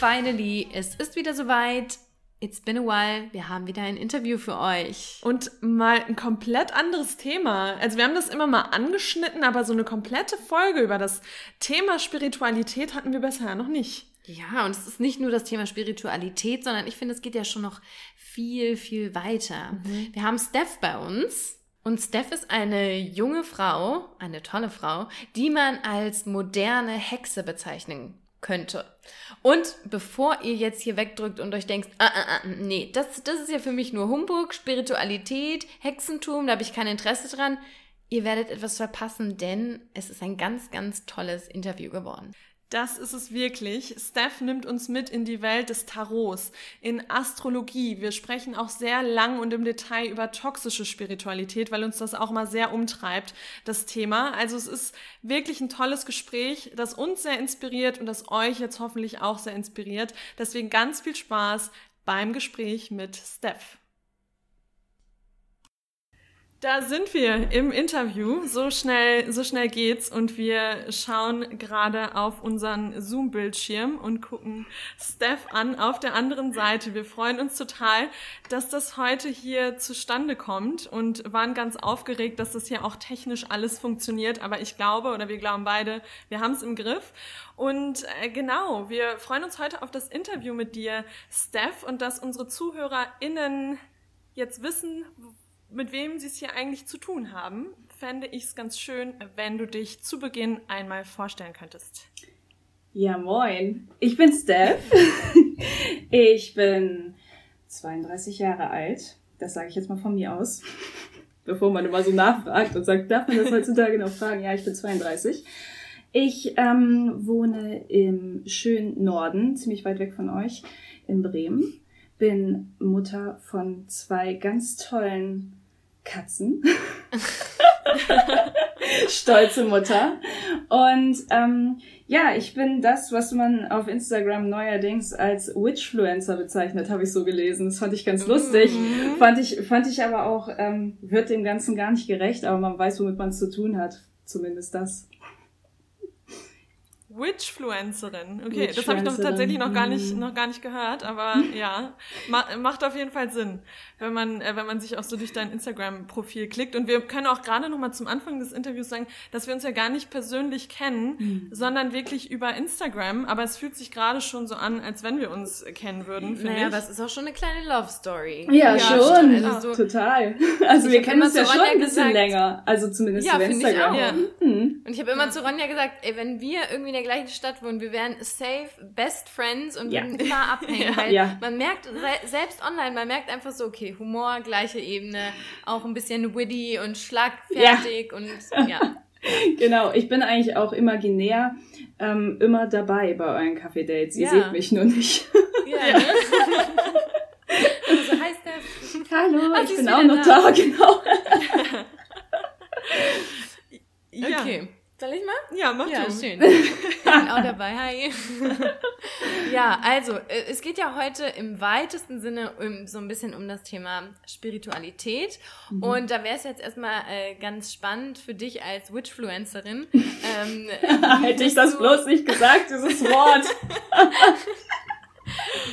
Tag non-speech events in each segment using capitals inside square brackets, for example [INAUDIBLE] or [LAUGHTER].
finally, es ist wieder soweit. It's been a while. Wir haben wieder ein Interview für euch. Und mal ein komplett anderes Thema. Also wir haben das immer mal angeschnitten, aber so eine komplette Folge über das Thema Spiritualität hatten wir bisher noch nicht. Ja, und es ist nicht nur das Thema Spiritualität, sondern ich finde, es geht ja schon noch viel, viel weiter. Mhm. Wir haben Steph bei uns. Und Steph ist eine junge Frau, eine tolle Frau, die man als moderne Hexe bezeichnen könnte. Und bevor ihr jetzt hier wegdrückt und euch denkt, ah, ah, ah, nee, das, das ist ja für mich nur Humbug, Spiritualität, Hexentum, da habe ich kein Interesse dran, ihr werdet etwas verpassen, denn es ist ein ganz, ganz tolles Interview geworden. Das ist es wirklich. Steph nimmt uns mit in die Welt des Tarots, in Astrologie. Wir sprechen auch sehr lang und im Detail über toxische Spiritualität, weil uns das auch mal sehr umtreibt, das Thema. Also es ist wirklich ein tolles Gespräch, das uns sehr inspiriert und das euch jetzt hoffentlich auch sehr inspiriert. Deswegen ganz viel Spaß beim Gespräch mit Steph. Da sind wir im Interview. So schnell, so schnell geht's und wir schauen gerade auf unseren Zoom-Bildschirm und gucken Steph an auf der anderen Seite. Wir freuen uns total, dass das heute hier zustande kommt und waren ganz aufgeregt, dass das hier auch technisch alles funktioniert. Aber ich glaube oder wir glauben beide, wir haben es im Griff. Und äh, genau, wir freuen uns heute auf das Interview mit dir, Steph, und dass unsere ZuhörerInnen jetzt wissen, mit wem sie es hier eigentlich zu tun haben, fände ich es ganz schön, wenn du dich zu Beginn einmal vorstellen könntest. Ja, moin. Ich bin Steph. [LAUGHS] ich bin 32 Jahre alt. Das sage ich jetzt mal von mir aus. Bevor man immer so nachfragt und sagt, darf man das heutzutage noch fragen? Ja, ich bin 32. Ich ähm, wohne im schönen Norden, ziemlich weit weg von euch, in Bremen. Bin Mutter von zwei ganz tollen Katzen. [LAUGHS] Stolze Mutter. Und ähm, ja, ich bin das, was man auf Instagram neuerdings als Witchfluencer bezeichnet, habe ich so gelesen. Das fand ich ganz lustig. Mhm. Fand ich, fand ich aber auch, ähm, wird dem Ganzen gar nicht gerecht, aber man weiß, womit man es zu tun hat. Zumindest das. Witchfluencerin. Okay, Witch das habe ich noch tatsächlich noch gar nicht mhm. noch gar nicht gehört, aber [LAUGHS] ja, ma macht auf jeden Fall Sinn, wenn man äh, wenn man sich auch so durch dein Instagram Profil klickt und wir können auch gerade noch mal zum Anfang des Interviews sagen, dass wir uns ja gar nicht persönlich kennen, mhm. sondern wirklich über Instagram, aber es fühlt sich gerade schon so an, als wenn wir uns kennen würden, finde naja, ich. das ist auch schon eine kleine Love Story. Ja, ja schon, also so, total. Also wir kennen uns ja schon ein bisschen gesagt, länger, also zumindest ja, über Instagram. Ich auch. Ja. Mhm. Und ich habe immer ja. zu Ronja gesagt, ey, wenn wir irgendwie der gleichen Stadt wohnen, wir wären safe best friends und würden ja. immer abhängen. [LAUGHS] Weil ja. man merkt, selbst online, man merkt einfach so, okay, Humor, gleiche Ebene, auch ein bisschen witty und schlagfertig und ja. [LAUGHS] Genau, ich bin eigentlich auch imaginär ähm, immer dabei bei euren Kaffee-Dates. Ihr seht mich nur nicht. [LAUGHS] Ja, ne? so heißt das. Hallo, Ach, ich bin auch noch da, da genau. okay. Soll ich mal? Ja, mach ja, du. schön. [LAUGHS] Ich bin auch dabei. Hi. [LAUGHS] ja, also äh, es geht ja heute im weitesten Sinne um, so ein bisschen um das Thema Spiritualität. Mhm. Und da wäre es jetzt erstmal äh, ganz spannend für dich als Witchfluencerin. [LAUGHS] ähm, Hätte ich das bloß nicht gesagt, dieses Wort.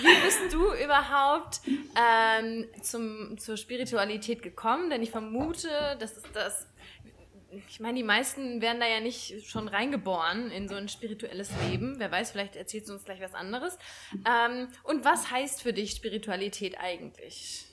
Wie bist du überhaupt ähm, zum, zur Spiritualität gekommen? Denn ich vermute, das ist das ich meine, die meisten werden da ja nicht schon reingeboren in so ein spirituelles Leben. Wer weiß, vielleicht erzählst du uns gleich was anderes. Ähm, und was heißt für dich Spiritualität eigentlich?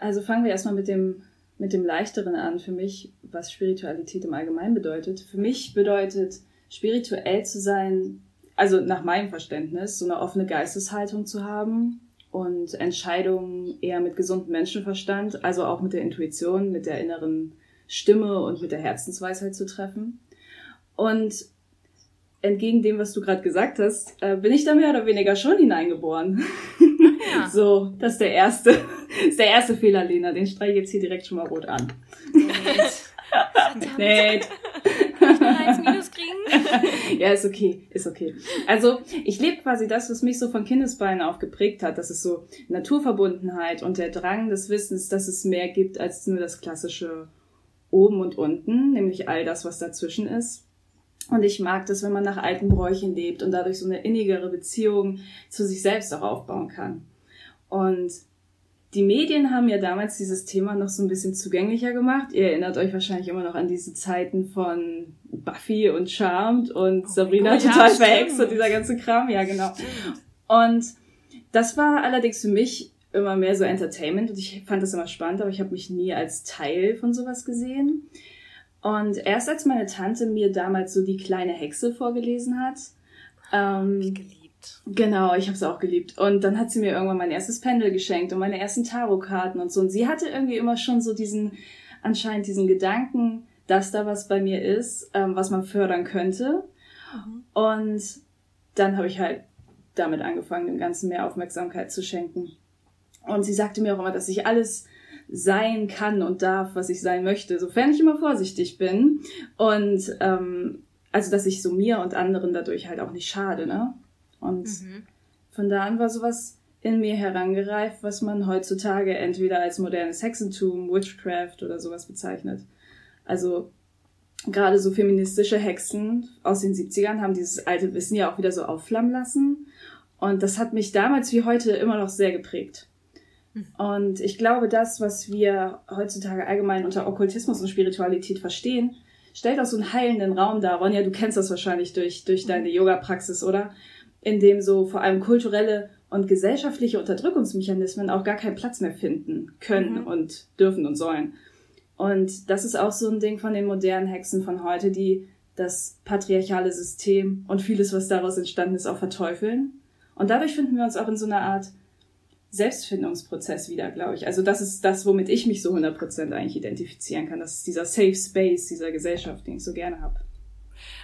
Also fangen wir erstmal mit dem, mit dem Leichteren an. Für mich, was Spiritualität im Allgemeinen bedeutet. Für mich bedeutet spirituell zu sein, also nach meinem Verständnis, so eine offene Geisteshaltung zu haben und Entscheidungen eher mit gesundem Menschenverstand, also auch mit der Intuition, mit der inneren Stimme und mit der Herzensweisheit zu treffen. Und entgegen dem, was du gerade gesagt hast, äh, bin ich da mehr oder weniger schon hineingeboren. Ja. [LAUGHS] so, das ist der erste, [LAUGHS] ist der erste Fehler, Lena. Den streiche ich jetzt hier direkt schon mal rot an. Nett. eins Minus kriegen? [LAUGHS] ja, ist okay, ist okay. Also ich lebe quasi das, was mich so von Kindesbeinen auf geprägt hat. Das ist so Naturverbundenheit und der Drang des Wissens, dass es mehr gibt als nur das klassische oben und unten, nämlich all das, was dazwischen ist. Und ich mag das, wenn man nach alten Bräuchen lebt und dadurch so eine innigere Beziehung zu sich selbst auch aufbauen kann. Und die Medien haben ja damals dieses Thema noch so ein bisschen zugänglicher gemacht. Ihr erinnert euch wahrscheinlich immer noch an diese Zeiten von Buffy und Charmed und oh Sabrina oh, total ja, verhext und dieser ganze Kram. Ja, genau. Und das war allerdings für mich immer mehr so Entertainment und ich fand das immer spannend, aber ich habe mich nie als Teil von sowas gesehen. Und erst als meine Tante mir damals so die kleine Hexe vorgelesen hat, ähm, ich geliebt. Genau, ich habe es auch geliebt. Und dann hat sie mir irgendwann mein erstes Pendel geschenkt und meine ersten Tarotkarten und so. Und sie hatte irgendwie immer schon so diesen, anscheinend diesen Gedanken, dass da was bei mir ist, ähm, was man fördern könnte. Mhm. Und dann habe ich halt damit angefangen, dem Ganzen mehr Aufmerksamkeit zu schenken. Und sie sagte mir auch immer, dass ich alles sein kann und darf, was ich sein möchte, sofern ich immer vorsichtig bin. Und ähm, also, dass ich so mir und anderen dadurch halt auch nicht schade, ne? Und mhm. von da an war sowas in mir herangereift, was man heutzutage entweder als modernes Hexentum, Witchcraft oder sowas bezeichnet. Also gerade so feministische Hexen aus den 70ern haben dieses alte Wissen ja auch wieder so aufflammen lassen. Und das hat mich damals wie heute immer noch sehr geprägt. Und ich glaube, das, was wir heutzutage allgemein unter Okkultismus und Spiritualität verstehen, stellt auch so einen heilenden Raum dar. Ronja, du kennst das wahrscheinlich durch, durch mhm. deine Yoga-Praxis, oder? In dem so vor allem kulturelle und gesellschaftliche Unterdrückungsmechanismen auch gar keinen Platz mehr finden können mhm. und dürfen und sollen. Und das ist auch so ein Ding von den modernen Hexen von heute, die das patriarchale System und vieles, was daraus entstanden ist, auch verteufeln. Und dadurch finden wir uns auch in so einer Art Selbstfindungsprozess wieder, glaube ich. Also das ist das, womit ich mich so 100% eigentlich identifizieren kann. Das ist dieser Safe Space dieser Gesellschaft, den ich so gerne habe.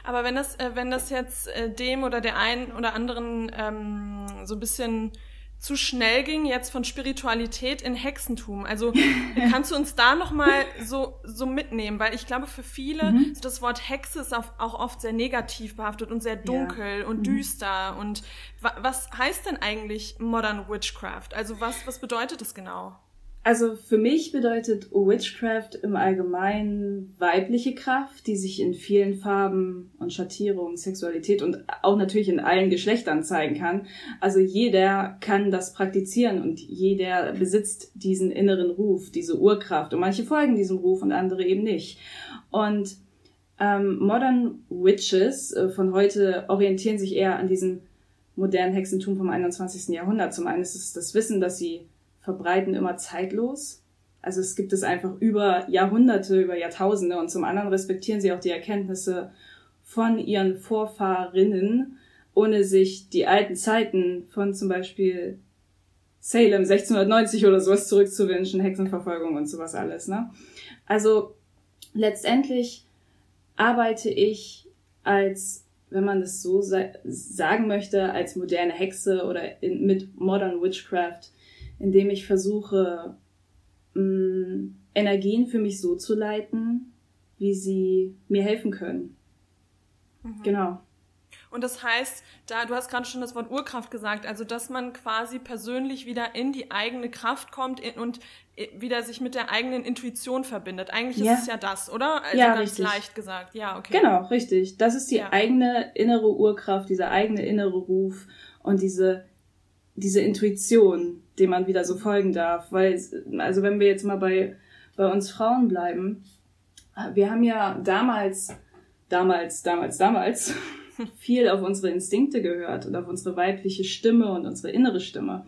Aber wenn das, äh, wenn das jetzt äh, dem oder der einen oder anderen ähm, so ein bisschen zu schnell ging jetzt von Spiritualität in Hexentum. Also [LAUGHS] kannst du uns da noch mal so so mitnehmen, weil ich glaube für viele mhm. so das Wort Hexe ist auch oft sehr negativ behaftet und sehr dunkel ja. und mhm. düster und wa was heißt denn eigentlich Modern Witchcraft? Also was was bedeutet das genau? Also für mich bedeutet Witchcraft im Allgemeinen weibliche Kraft, die sich in vielen Farben und Schattierungen, Sexualität und auch natürlich in allen Geschlechtern zeigen kann. Also jeder kann das praktizieren und jeder besitzt diesen inneren Ruf, diese Urkraft. Und manche folgen diesem Ruf und andere eben nicht. Und ähm, Modern Witches äh, von heute orientieren sich eher an diesem modernen Hexentum vom 21. Jahrhundert. Zum einen ist es das Wissen, dass sie verbreiten immer zeitlos. Also es gibt es einfach über Jahrhunderte, über Jahrtausende und zum anderen respektieren sie auch die Erkenntnisse von ihren Vorfahrinnen, ohne sich die alten Zeiten von zum Beispiel Salem 1690 oder sowas zurückzuwünschen, Hexenverfolgung und sowas alles. Ne? Also letztendlich arbeite ich als, wenn man das so sagen möchte, als moderne Hexe oder in, mit Modern Witchcraft indem ich versuche, mh, mm, Energien für mich so zu leiten, wie sie mir helfen können. Mhm. Genau. Und das heißt, da du hast gerade schon das Wort Urkraft gesagt, also dass man quasi persönlich wieder in die eigene Kraft kommt und wieder sich mit der eigenen Intuition verbindet. Eigentlich ja. ist es ja das, oder? Also ja, ganz richtig. leicht gesagt. Ja, okay. Genau, richtig. Das ist die ja. eigene innere Urkraft, dieser eigene innere Ruf und diese diese Intuition, dem man wieder so folgen darf. Weil, also wenn wir jetzt mal bei, bei uns Frauen bleiben, wir haben ja damals, damals, damals, damals [LAUGHS] viel auf unsere Instinkte gehört und auf unsere weibliche Stimme und unsere innere Stimme.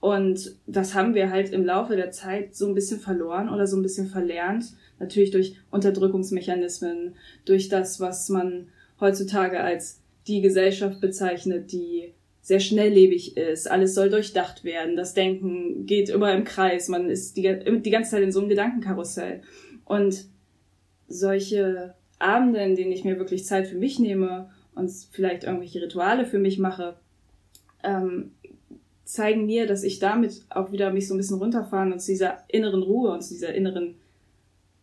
Und das haben wir halt im Laufe der Zeit so ein bisschen verloren oder so ein bisschen verlernt. Natürlich durch Unterdrückungsmechanismen, durch das, was man heutzutage als die Gesellschaft bezeichnet, die sehr schnelllebig ist, alles soll durchdacht werden, das Denken geht immer im Kreis, man ist die, die ganze Zeit in so einem Gedankenkarussell. Und solche Abende, in denen ich mir wirklich Zeit für mich nehme und vielleicht irgendwelche Rituale für mich mache, ähm, zeigen mir, dass ich damit auch wieder mich so ein bisschen runterfahren und zu dieser inneren Ruhe und zu dieser inneren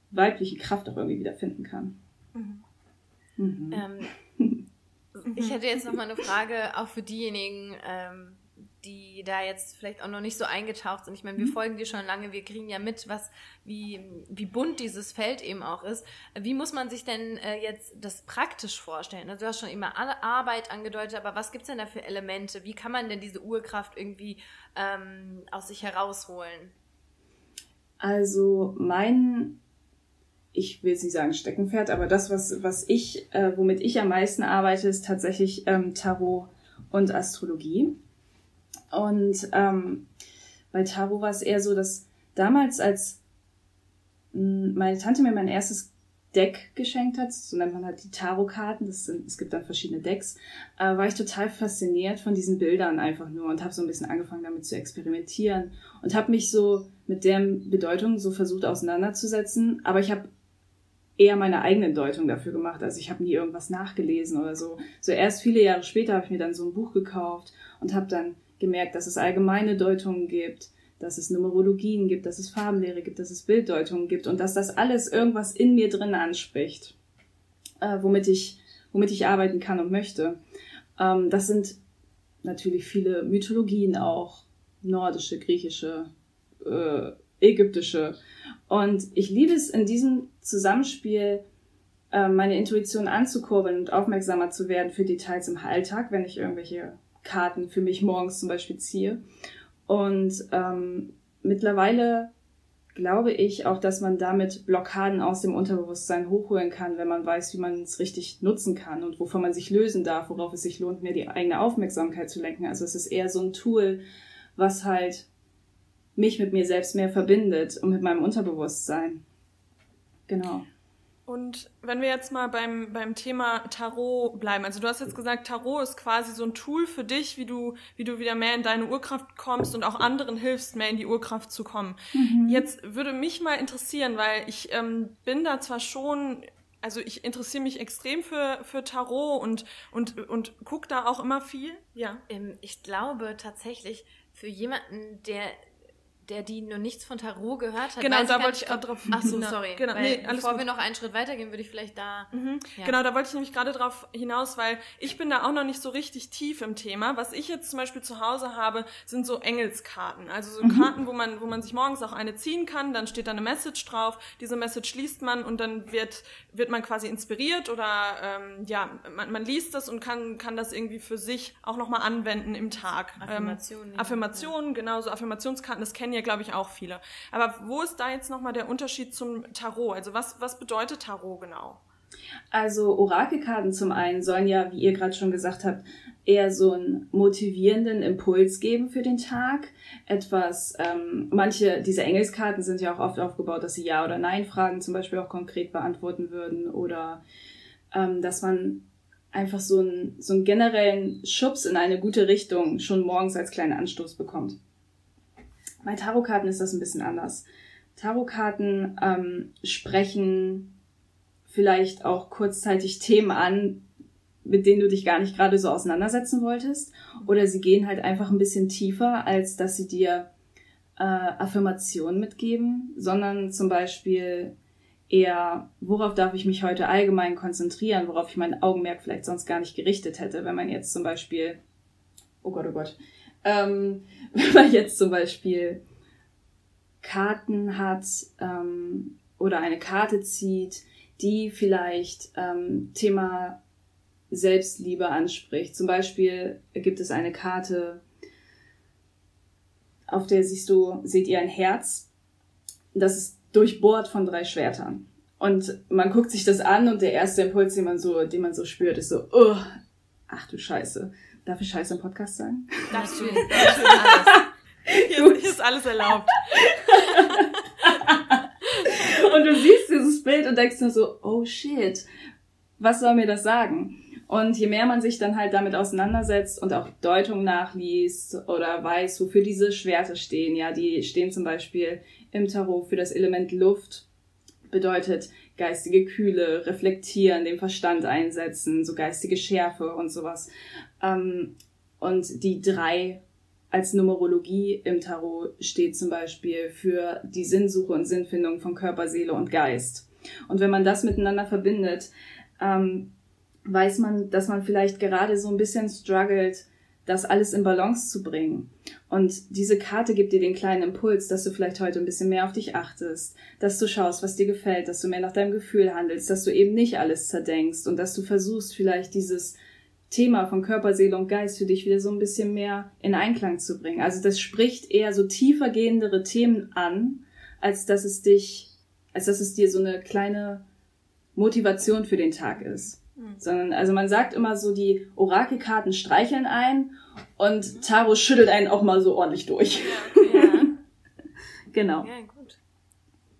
weiblichen Kraft auch irgendwie wiederfinden kann. Mhm. Mhm. Ähm, [LAUGHS] ich hätte jetzt noch mal eine Frage auch für diejenigen, ähm, die da jetzt vielleicht auch noch nicht so eingetaucht sind. Ich meine, wir mhm. folgen dir schon lange, wir kriegen ja mit, was, wie, wie bunt dieses Feld eben auch ist. Wie muss man sich denn äh, jetzt das praktisch vorstellen? Also du hast schon immer alle Arbeit angedeutet, aber was gibt es denn da für Elemente? Wie kann man denn diese Urkraft irgendwie ähm, aus sich herausholen? Also mein, ich will jetzt nicht sagen Steckenpferd, aber das, was, was ich, äh, womit ich am meisten arbeite, ist tatsächlich ähm, Tarot und Astrologie. Und ähm, bei Tarot war es eher so, dass damals, als meine Tante mir mein erstes Deck geschenkt hat, so nennt man halt die Tarotkarten, das sind, es gibt dann verschiedene Decks, äh, war ich total fasziniert von diesen Bildern einfach nur und habe so ein bisschen angefangen damit zu experimentieren und habe mich so mit deren Bedeutung so versucht auseinanderzusetzen, aber ich habe eher meine eigene Deutung dafür gemacht. Also ich habe nie irgendwas nachgelesen oder so. So erst viele Jahre später habe ich mir dann so ein Buch gekauft und habe dann gemerkt, dass es allgemeine Deutungen gibt, dass es Numerologien gibt, dass es Farbenlehre gibt, dass es Bilddeutungen gibt und dass das alles irgendwas in mir drin anspricht, äh, womit ich, womit ich arbeiten kann und möchte. Ähm, das sind natürlich viele Mythologien auch, nordische, griechische, äh, ägyptische. Und ich liebe es in diesem Zusammenspiel, äh, meine Intuition anzukurbeln und aufmerksamer zu werden für Details im Alltag, wenn ich irgendwelche Karten für mich morgens zum Beispiel ziehe. Und ähm, mittlerweile glaube ich auch, dass man damit Blockaden aus dem Unterbewusstsein hochholen kann, wenn man weiß, wie man es richtig nutzen kann und wovon man sich lösen darf, worauf es sich lohnt, mehr die eigene Aufmerksamkeit zu lenken. Also es ist eher so ein Tool, was halt mich mit mir selbst mehr verbindet und mit meinem Unterbewusstsein. Genau. Und wenn wir jetzt mal beim, beim Thema Tarot bleiben, also du hast jetzt gesagt, Tarot ist quasi so ein Tool für dich, wie du, wie du wieder mehr in deine Urkraft kommst und auch anderen hilfst, mehr in die Urkraft zu kommen. Mhm. Jetzt würde mich mal interessieren, weil ich ähm, bin da zwar schon also ich interessiere mich extrem für, für Tarot und, und, und gucke da auch immer viel. Ja. Ähm, ich glaube tatsächlich, für jemanden, der der die nur nichts von Tarot gehört hat. Genau, da wollte ich gerade drauf. Ach so, genau. sorry. Genau, weil, nee, bevor gut. wir noch einen Schritt weitergehen, würde ich vielleicht da. Mhm. Ja. Genau, da wollte ich nämlich gerade drauf hinaus, weil ich bin da auch noch nicht so richtig tief im Thema. Was ich jetzt zum Beispiel zu Hause habe, sind so Engelskarten. Also so mhm. Karten, wo man, wo man sich morgens auch eine ziehen kann, dann steht da eine Message drauf. Diese Message liest man und dann wird, wird man quasi inspiriert oder ähm, ja, man, man liest das und kann, kann das irgendwie für sich auch nochmal anwenden im Tag. Affirmationen. Ähm, Affirmationen, ja. genau, so Affirmationskarten, das kennen ja, glaube ich, auch viele. Aber wo ist da jetzt nochmal der Unterschied zum Tarot? Also was, was bedeutet Tarot genau? Also Orakelkarten zum einen sollen ja, wie ihr gerade schon gesagt habt, eher so einen motivierenden Impuls geben für den Tag. Etwas, ähm, manche dieser Engelskarten sind ja auch oft aufgebaut, dass sie Ja oder Nein Fragen zum Beispiel auch konkret beantworten würden oder ähm, dass man einfach so einen, so einen generellen Schubs in eine gute Richtung schon morgens als kleinen Anstoß bekommt. Bei Tarotkarten ist das ein bisschen anders. Tarotkarten ähm, sprechen vielleicht auch kurzzeitig Themen an, mit denen du dich gar nicht gerade so auseinandersetzen wolltest. Oder sie gehen halt einfach ein bisschen tiefer, als dass sie dir äh, Affirmationen mitgeben, sondern zum Beispiel eher, worauf darf ich mich heute allgemein konzentrieren, worauf ich mein Augenmerk vielleicht sonst gar nicht gerichtet hätte, wenn man jetzt zum Beispiel, oh Gott, oh Gott, ähm, wenn man jetzt zum Beispiel Karten hat ähm, oder eine Karte zieht, die vielleicht ähm, Thema Selbstliebe anspricht. Zum Beispiel gibt es eine Karte, auf der siehst du, seht ihr ein Herz. Das ist durchbohrt von drei Schwertern. Und man guckt sich das an und der erste Impuls, den man so, den man so spürt, ist so, oh, ach du Scheiße. Darf ich Scheiße im Podcast sagen? Darfst du, darfst du alles. Hier, hier ist alles erlaubt. [LAUGHS] und du siehst dieses Bild und denkst nur so, oh shit, was soll mir das sagen? Und je mehr man sich dann halt damit auseinandersetzt und auch Deutung nachliest oder weiß, wofür diese Schwerte stehen, ja, die stehen zum Beispiel im Tarot für das Element Luft, bedeutet geistige Kühle, reflektieren, den Verstand einsetzen, so geistige Schärfe und sowas. Ähm, und die drei als Numerologie im Tarot steht zum Beispiel für die Sinnsuche und Sinnfindung von Körper, Seele und Geist. Und wenn man das miteinander verbindet, ähm, weiß man, dass man vielleicht gerade so ein bisschen struggelt das alles in Balance zu bringen. Und diese Karte gibt dir den kleinen Impuls, dass du vielleicht heute ein bisschen mehr auf dich achtest, dass du schaust, was dir gefällt, dass du mehr nach deinem Gefühl handelst, dass du eben nicht alles zerdenkst und dass du versuchst, vielleicht dieses Thema von Körper, Seele und Geist für dich wieder so ein bisschen mehr in Einklang zu bringen. Also das spricht eher so tiefer gehendere Themen an, als dass es dich, als dass es dir so eine kleine Motivation für den Tag ist. Mhm. Sondern, also man sagt immer so, die Orakelkarten streicheln ein und mhm. Tarot schüttelt einen auch mal so ordentlich durch. Ja, ja. [LAUGHS] genau. Ja, gut.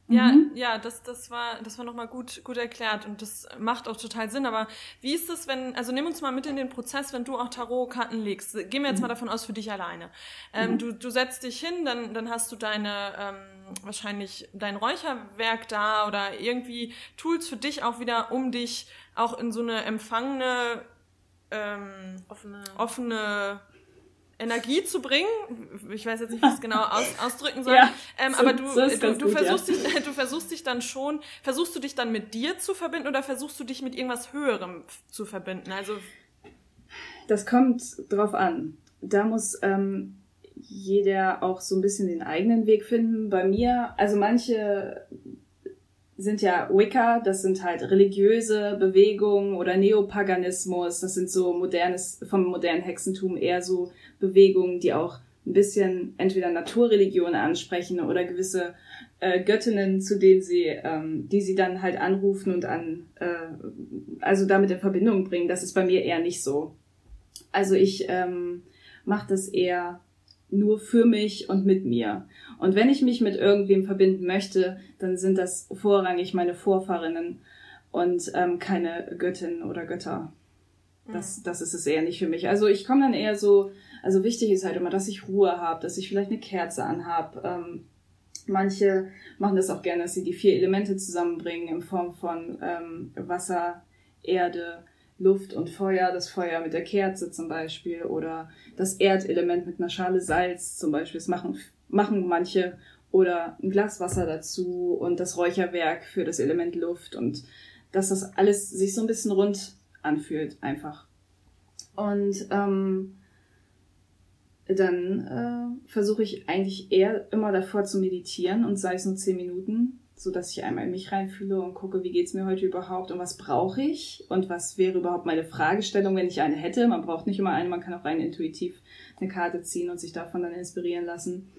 Ja, mhm. ja, das, das war, das war nochmal gut, gut erklärt und das macht auch total Sinn. Aber wie ist es, wenn, also nimm uns mal mit in den Prozess, wenn du auch Tarotkarten legst. Gehen wir jetzt mhm. mal davon aus, für dich alleine. Ähm, mhm. du, du setzt dich hin, dann, dann hast du deine, ähm, wahrscheinlich dein Räucherwerk da oder irgendwie Tools für dich auch wieder, um dich auch in so eine empfangene, ähm, offene, offene Energie zu bringen. Ich weiß jetzt nicht, wie ich es genau aus, [LAUGHS] ausdrücken soll. Ja, ähm, so, aber du, so du, du, gut, versuchst ja. dich, [LAUGHS] du versuchst dich dann schon, versuchst du dich dann mit dir zu verbinden oder versuchst du dich mit irgendwas Höherem zu verbinden? Also das kommt drauf an. Da muss ähm, jeder auch so ein bisschen den eigenen Weg finden. Bei mir, also manche sind ja Wicca, das sind halt religiöse Bewegungen oder Neopaganismus, das sind so modernes, vom modernen Hexentum eher so Bewegungen, die auch ein bisschen entweder Naturreligionen ansprechen oder gewisse äh, Göttinnen, zu denen sie, ähm, die sie dann halt anrufen und an, äh, also damit in Verbindung bringen. Das ist bei mir eher nicht so. Also ich ähm, mache das eher nur für mich und mit mir. Und wenn ich mich mit irgendwem verbinden möchte, dann sind das vorrangig meine Vorfahrinnen und ähm, keine Göttinnen oder Götter. Das, mhm. das ist es eher nicht für mich. Also ich komme dann eher so, also wichtig ist halt immer, dass ich Ruhe habe, dass ich vielleicht eine Kerze anhab. Ähm, manche machen das auch gerne, dass sie die vier Elemente zusammenbringen in Form von ähm, Wasser, Erde, Luft und Feuer, das Feuer mit der Kerze zum Beispiel oder das Erdelement mit einer Schale Salz zum Beispiel. Das machen, machen manche oder ein Glas Wasser dazu und das Räucherwerk für das Element Luft und dass das alles sich so ein bisschen rund anfühlt einfach. Und ähm, dann äh, versuche ich eigentlich eher immer davor zu meditieren und sei es nur zehn Minuten so dass ich einmal in mich reinfühle und gucke, wie geht's mir heute überhaupt und was brauche ich und was wäre überhaupt meine Fragestellung, wenn ich eine hätte. Man braucht nicht immer eine, man kann auch rein intuitiv eine Karte ziehen und sich davon dann inspirieren lassen.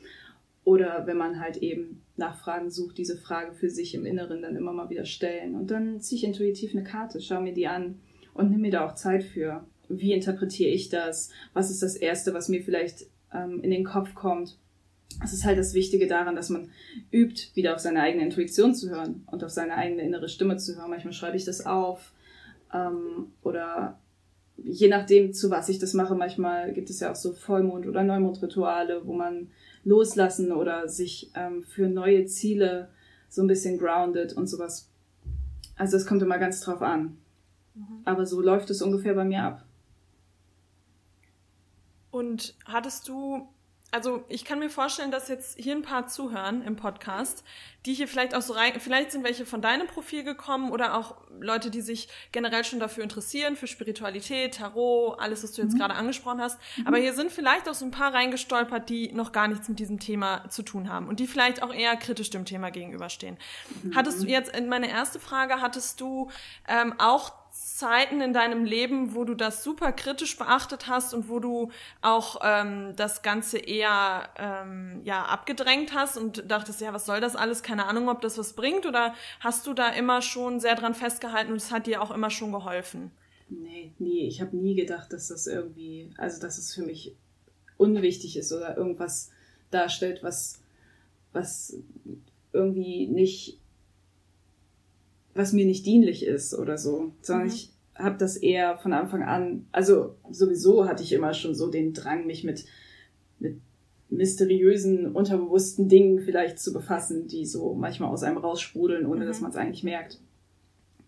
Oder wenn man halt eben Nachfragen sucht, diese Frage für sich im Inneren dann immer mal wieder stellen. Und dann ziehe ich intuitiv eine Karte, schaue mir die an und nimm mir da auch Zeit für. Wie interpretiere ich das? Was ist das Erste, was mir vielleicht ähm, in den Kopf kommt? Es ist halt das Wichtige daran, dass man übt, wieder auf seine eigene Intuition zu hören und auf seine eigene innere Stimme zu hören. Manchmal schreibe ich das auf ähm, oder je nachdem, zu was ich das mache. Manchmal gibt es ja auch so Vollmond- oder Neumondrituale, wo man loslassen oder sich ähm, für neue Ziele so ein bisschen grounded und sowas. Also es kommt immer ganz drauf an. Mhm. Aber so läuft es ungefähr bei mir ab. Und hattest du also ich kann mir vorstellen, dass jetzt hier ein paar zuhören im Podcast, die hier vielleicht auch so rein, vielleicht sind welche von deinem Profil gekommen oder auch Leute, die sich generell schon dafür interessieren, für Spiritualität, Tarot, alles, was du jetzt mhm. gerade angesprochen hast. Mhm. Aber hier sind vielleicht auch so ein paar reingestolpert, die noch gar nichts mit diesem Thema zu tun haben und die vielleicht auch eher kritisch dem Thema gegenüberstehen. Mhm. Hattest du jetzt, meine erste Frage, hattest du ähm, auch Zeiten in deinem Leben, wo du das super kritisch beachtet hast und wo du auch ähm, das Ganze eher ähm, ja abgedrängt hast und dachtest, ja, was soll das alles? Keine Ahnung, ob das was bringt oder hast du da immer schon sehr dran festgehalten und es hat dir auch immer schon geholfen? Nee, nie. Ich habe nie gedacht, dass das irgendwie, also dass es für mich unwichtig ist oder irgendwas darstellt, was, was irgendwie nicht was mir nicht dienlich ist oder so, sondern mhm. ich habe das eher von Anfang an, also sowieso hatte ich immer schon so den Drang, mich mit, mit mysteriösen, unterbewussten Dingen vielleicht zu befassen, die so manchmal aus einem raussprudeln, ohne mhm. dass man es eigentlich merkt.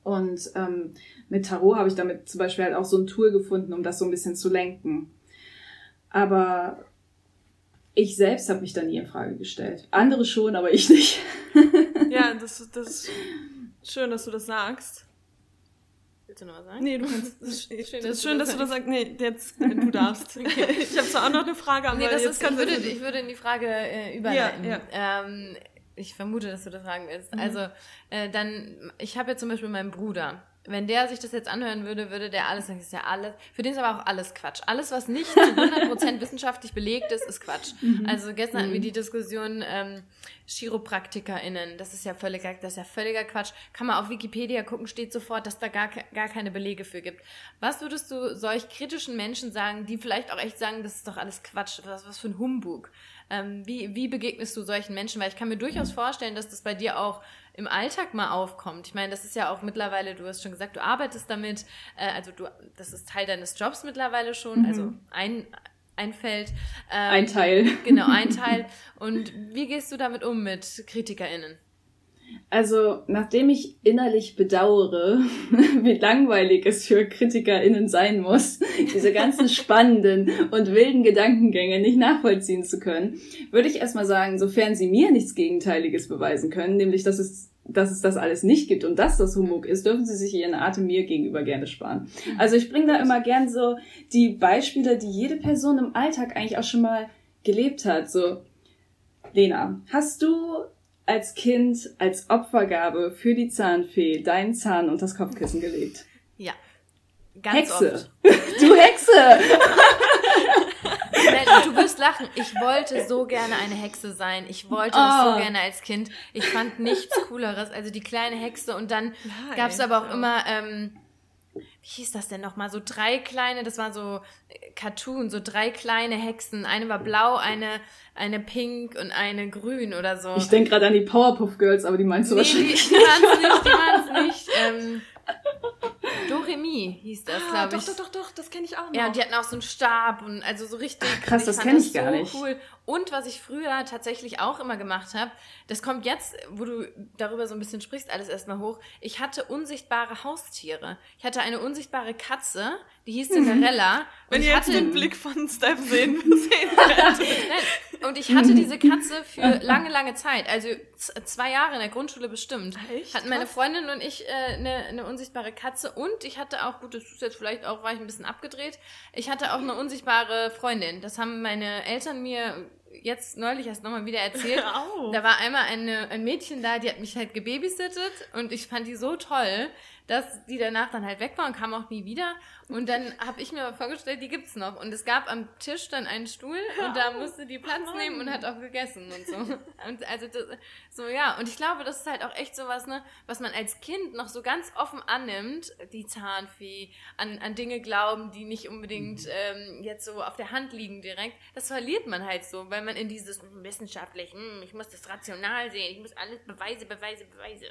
Und ähm, mit Tarot habe ich damit zum Beispiel halt auch so ein Tool gefunden, um das so ein bisschen zu lenken. Aber ich selbst habe mich da nie in Frage gestellt. Andere schon, aber ich nicht. [LAUGHS] ja, das, das schön, dass du das sagst. Willst du noch was sagen? Nee, du kannst. [LAUGHS] Das ist schön, das ist schön dass du das sagst. Nee, jetzt, du darfst. [LAUGHS] Okay. Ich habe zwar auch noch eine Frage, aber nee, das jetzt ist, ich, würde, ich würde in die Frage äh, überleiten. Ja, Ähm, ich vermute, dass du das fragen willst. Also, äh, dann, ich habe ja zum Beispiel meinen Bruder. Wenn der sich das jetzt anhören würde, würde der alles sagen, das ist ja alles. Für den ist aber auch alles Quatsch. Alles, was nicht zu 100% [LAUGHS] wissenschaftlich belegt ist, ist Quatsch. Also gestern hatten wir die Diskussion ähm, ChiropraktikerInnen. Das ist ja völliger, das ist ja völliger Quatsch. Kann man auf Wikipedia gucken, steht sofort, dass da gar, gar keine Belege für gibt. Was würdest du solch kritischen Menschen sagen, die vielleicht auch echt sagen, das ist doch alles Quatsch, was, was für ein Humbug? Ähm, wie, wie begegnest du solchen Menschen? Weil ich kann mir durchaus vorstellen, dass das bei dir auch im Alltag mal aufkommt. Ich meine, das ist ja auch mittlerweile, du hast schon gesagt, du arbeitest damit, äh, also du, das ist Teil deines Jobs mittlerweile schon, also ein, ein Feld. Ähm, Ein Teil. Genau, ein [LAUGHS] Teil. Und wie gehst du damit um mit KritikerInnen? Also, nachdem ich innerlich bedauere, [LAUGHS] wie langweilig es für KritikerInnen sein muss, [LAUGHS] diese ganzen spannenden und wilden Gedankengänge nicht nachvollziehen zu können, würde ich erstmal sagen, sofern sie mir nichts Gegenteiliges beweisen können, nämlich dass es, dass es das alles nicht gibt und dass das Humbug ist, dürfen sie sich ihren Atem mir gegenüber gerne sparen. Also ich bringe da immer gern so die Beispiele, die jede Person im Alltag eigentlich auch schon mal gelebt hat. So, Lena, hast du als Kind als Opfergabe für die Zahnfee deinen Zahn und das Kopfkissen gelegt? Ja. Ganz Hexe. oft. [LAUGHS] Du Hexe! [LAUGHS] Nein, du wirst lachen. Ich wollte so gerne eine Hexe sein. Ich wollte das Oh. so gerne als Kind. Ich fand nichts Cooleres. Also die kleine Hexe und dann Ja, gab es ey, aber auch immer, ähm, wie hieß das denn nochmal? So drei kleine, das war so äh, Cartoon, so drei kleine Hexen. Eine war blau, eine, eine pink und eine grün oder so. Ich denk gerade an die Powerpuff Girls, aber die meinst du nee, die, wahrscheinlich. die waren's nicht, die waren's nicht. Ähm, [LAUGHS] Doremi hieß das, Ah, glaube doch, ich. doch, doch, doch, das kenne ich auch noch. Ja, und die hatten auch so einen Stab und also so richtig. Ach, krass, das fand kenn ich gar so nicht. cool. Und was ich früher tatsächlich auch immer gemacht habe, das kommt jetzt, wo du darüber so ein bisschen sprichst, alles erstmal hoch. Ich hatte unsichtbare Haustiere. Ich hatte eine unsichtbare Katze, die hieß Cinderella. Mhm. Wenn und ihr ich jetzt hatte, den Blick von Steph sehen, [LAUGHS] sehen könnt. Nein, und ich hatte diese Katze für [LAUGHS] lange, lange Zeit. Also zwei Jahre in der Grundschule bestimmt. Echt? Hatten meine. Freundin und ich äh, eine, eine unsichtbare Katze und ich hatte auch, gut, das ist jetzt vielleicht auch, war ich ein bisschen abgedreht, ich hatte auch eine unsichtbare Freundin. Das haben meine Eltern mir jetzt neulich erst nochmal wieder erzählt. [LAUGHS] Au. Da war einmal eine, ein Mädchen da, die hat mich halt gebabysittet und ich fand die so toll, dass die danach dann halt weg war und kam auch nie wieder. Und dann habe ich mir vorgestellt, die gibt's noch. Und es gab am Tisch dann einen Stuhl und da [LAUGHS] musste die Platz nehmen und hat auch gegessen und so. Und also das, so ja, und ich glaube, das ist halt auch echt sowas, ne, was man als Kind noch so ganz offen annimmt, die Zahnfee, an, an Dinge glauben, die nicht unbedingt ähm, jetzt so auf der Hand liegen direkt. Das verliert man halt so, weil man in dieses wissenschaftlich, hm, ich muss das rational sehen, ich muss alles Beweise, Beweise, Beweise.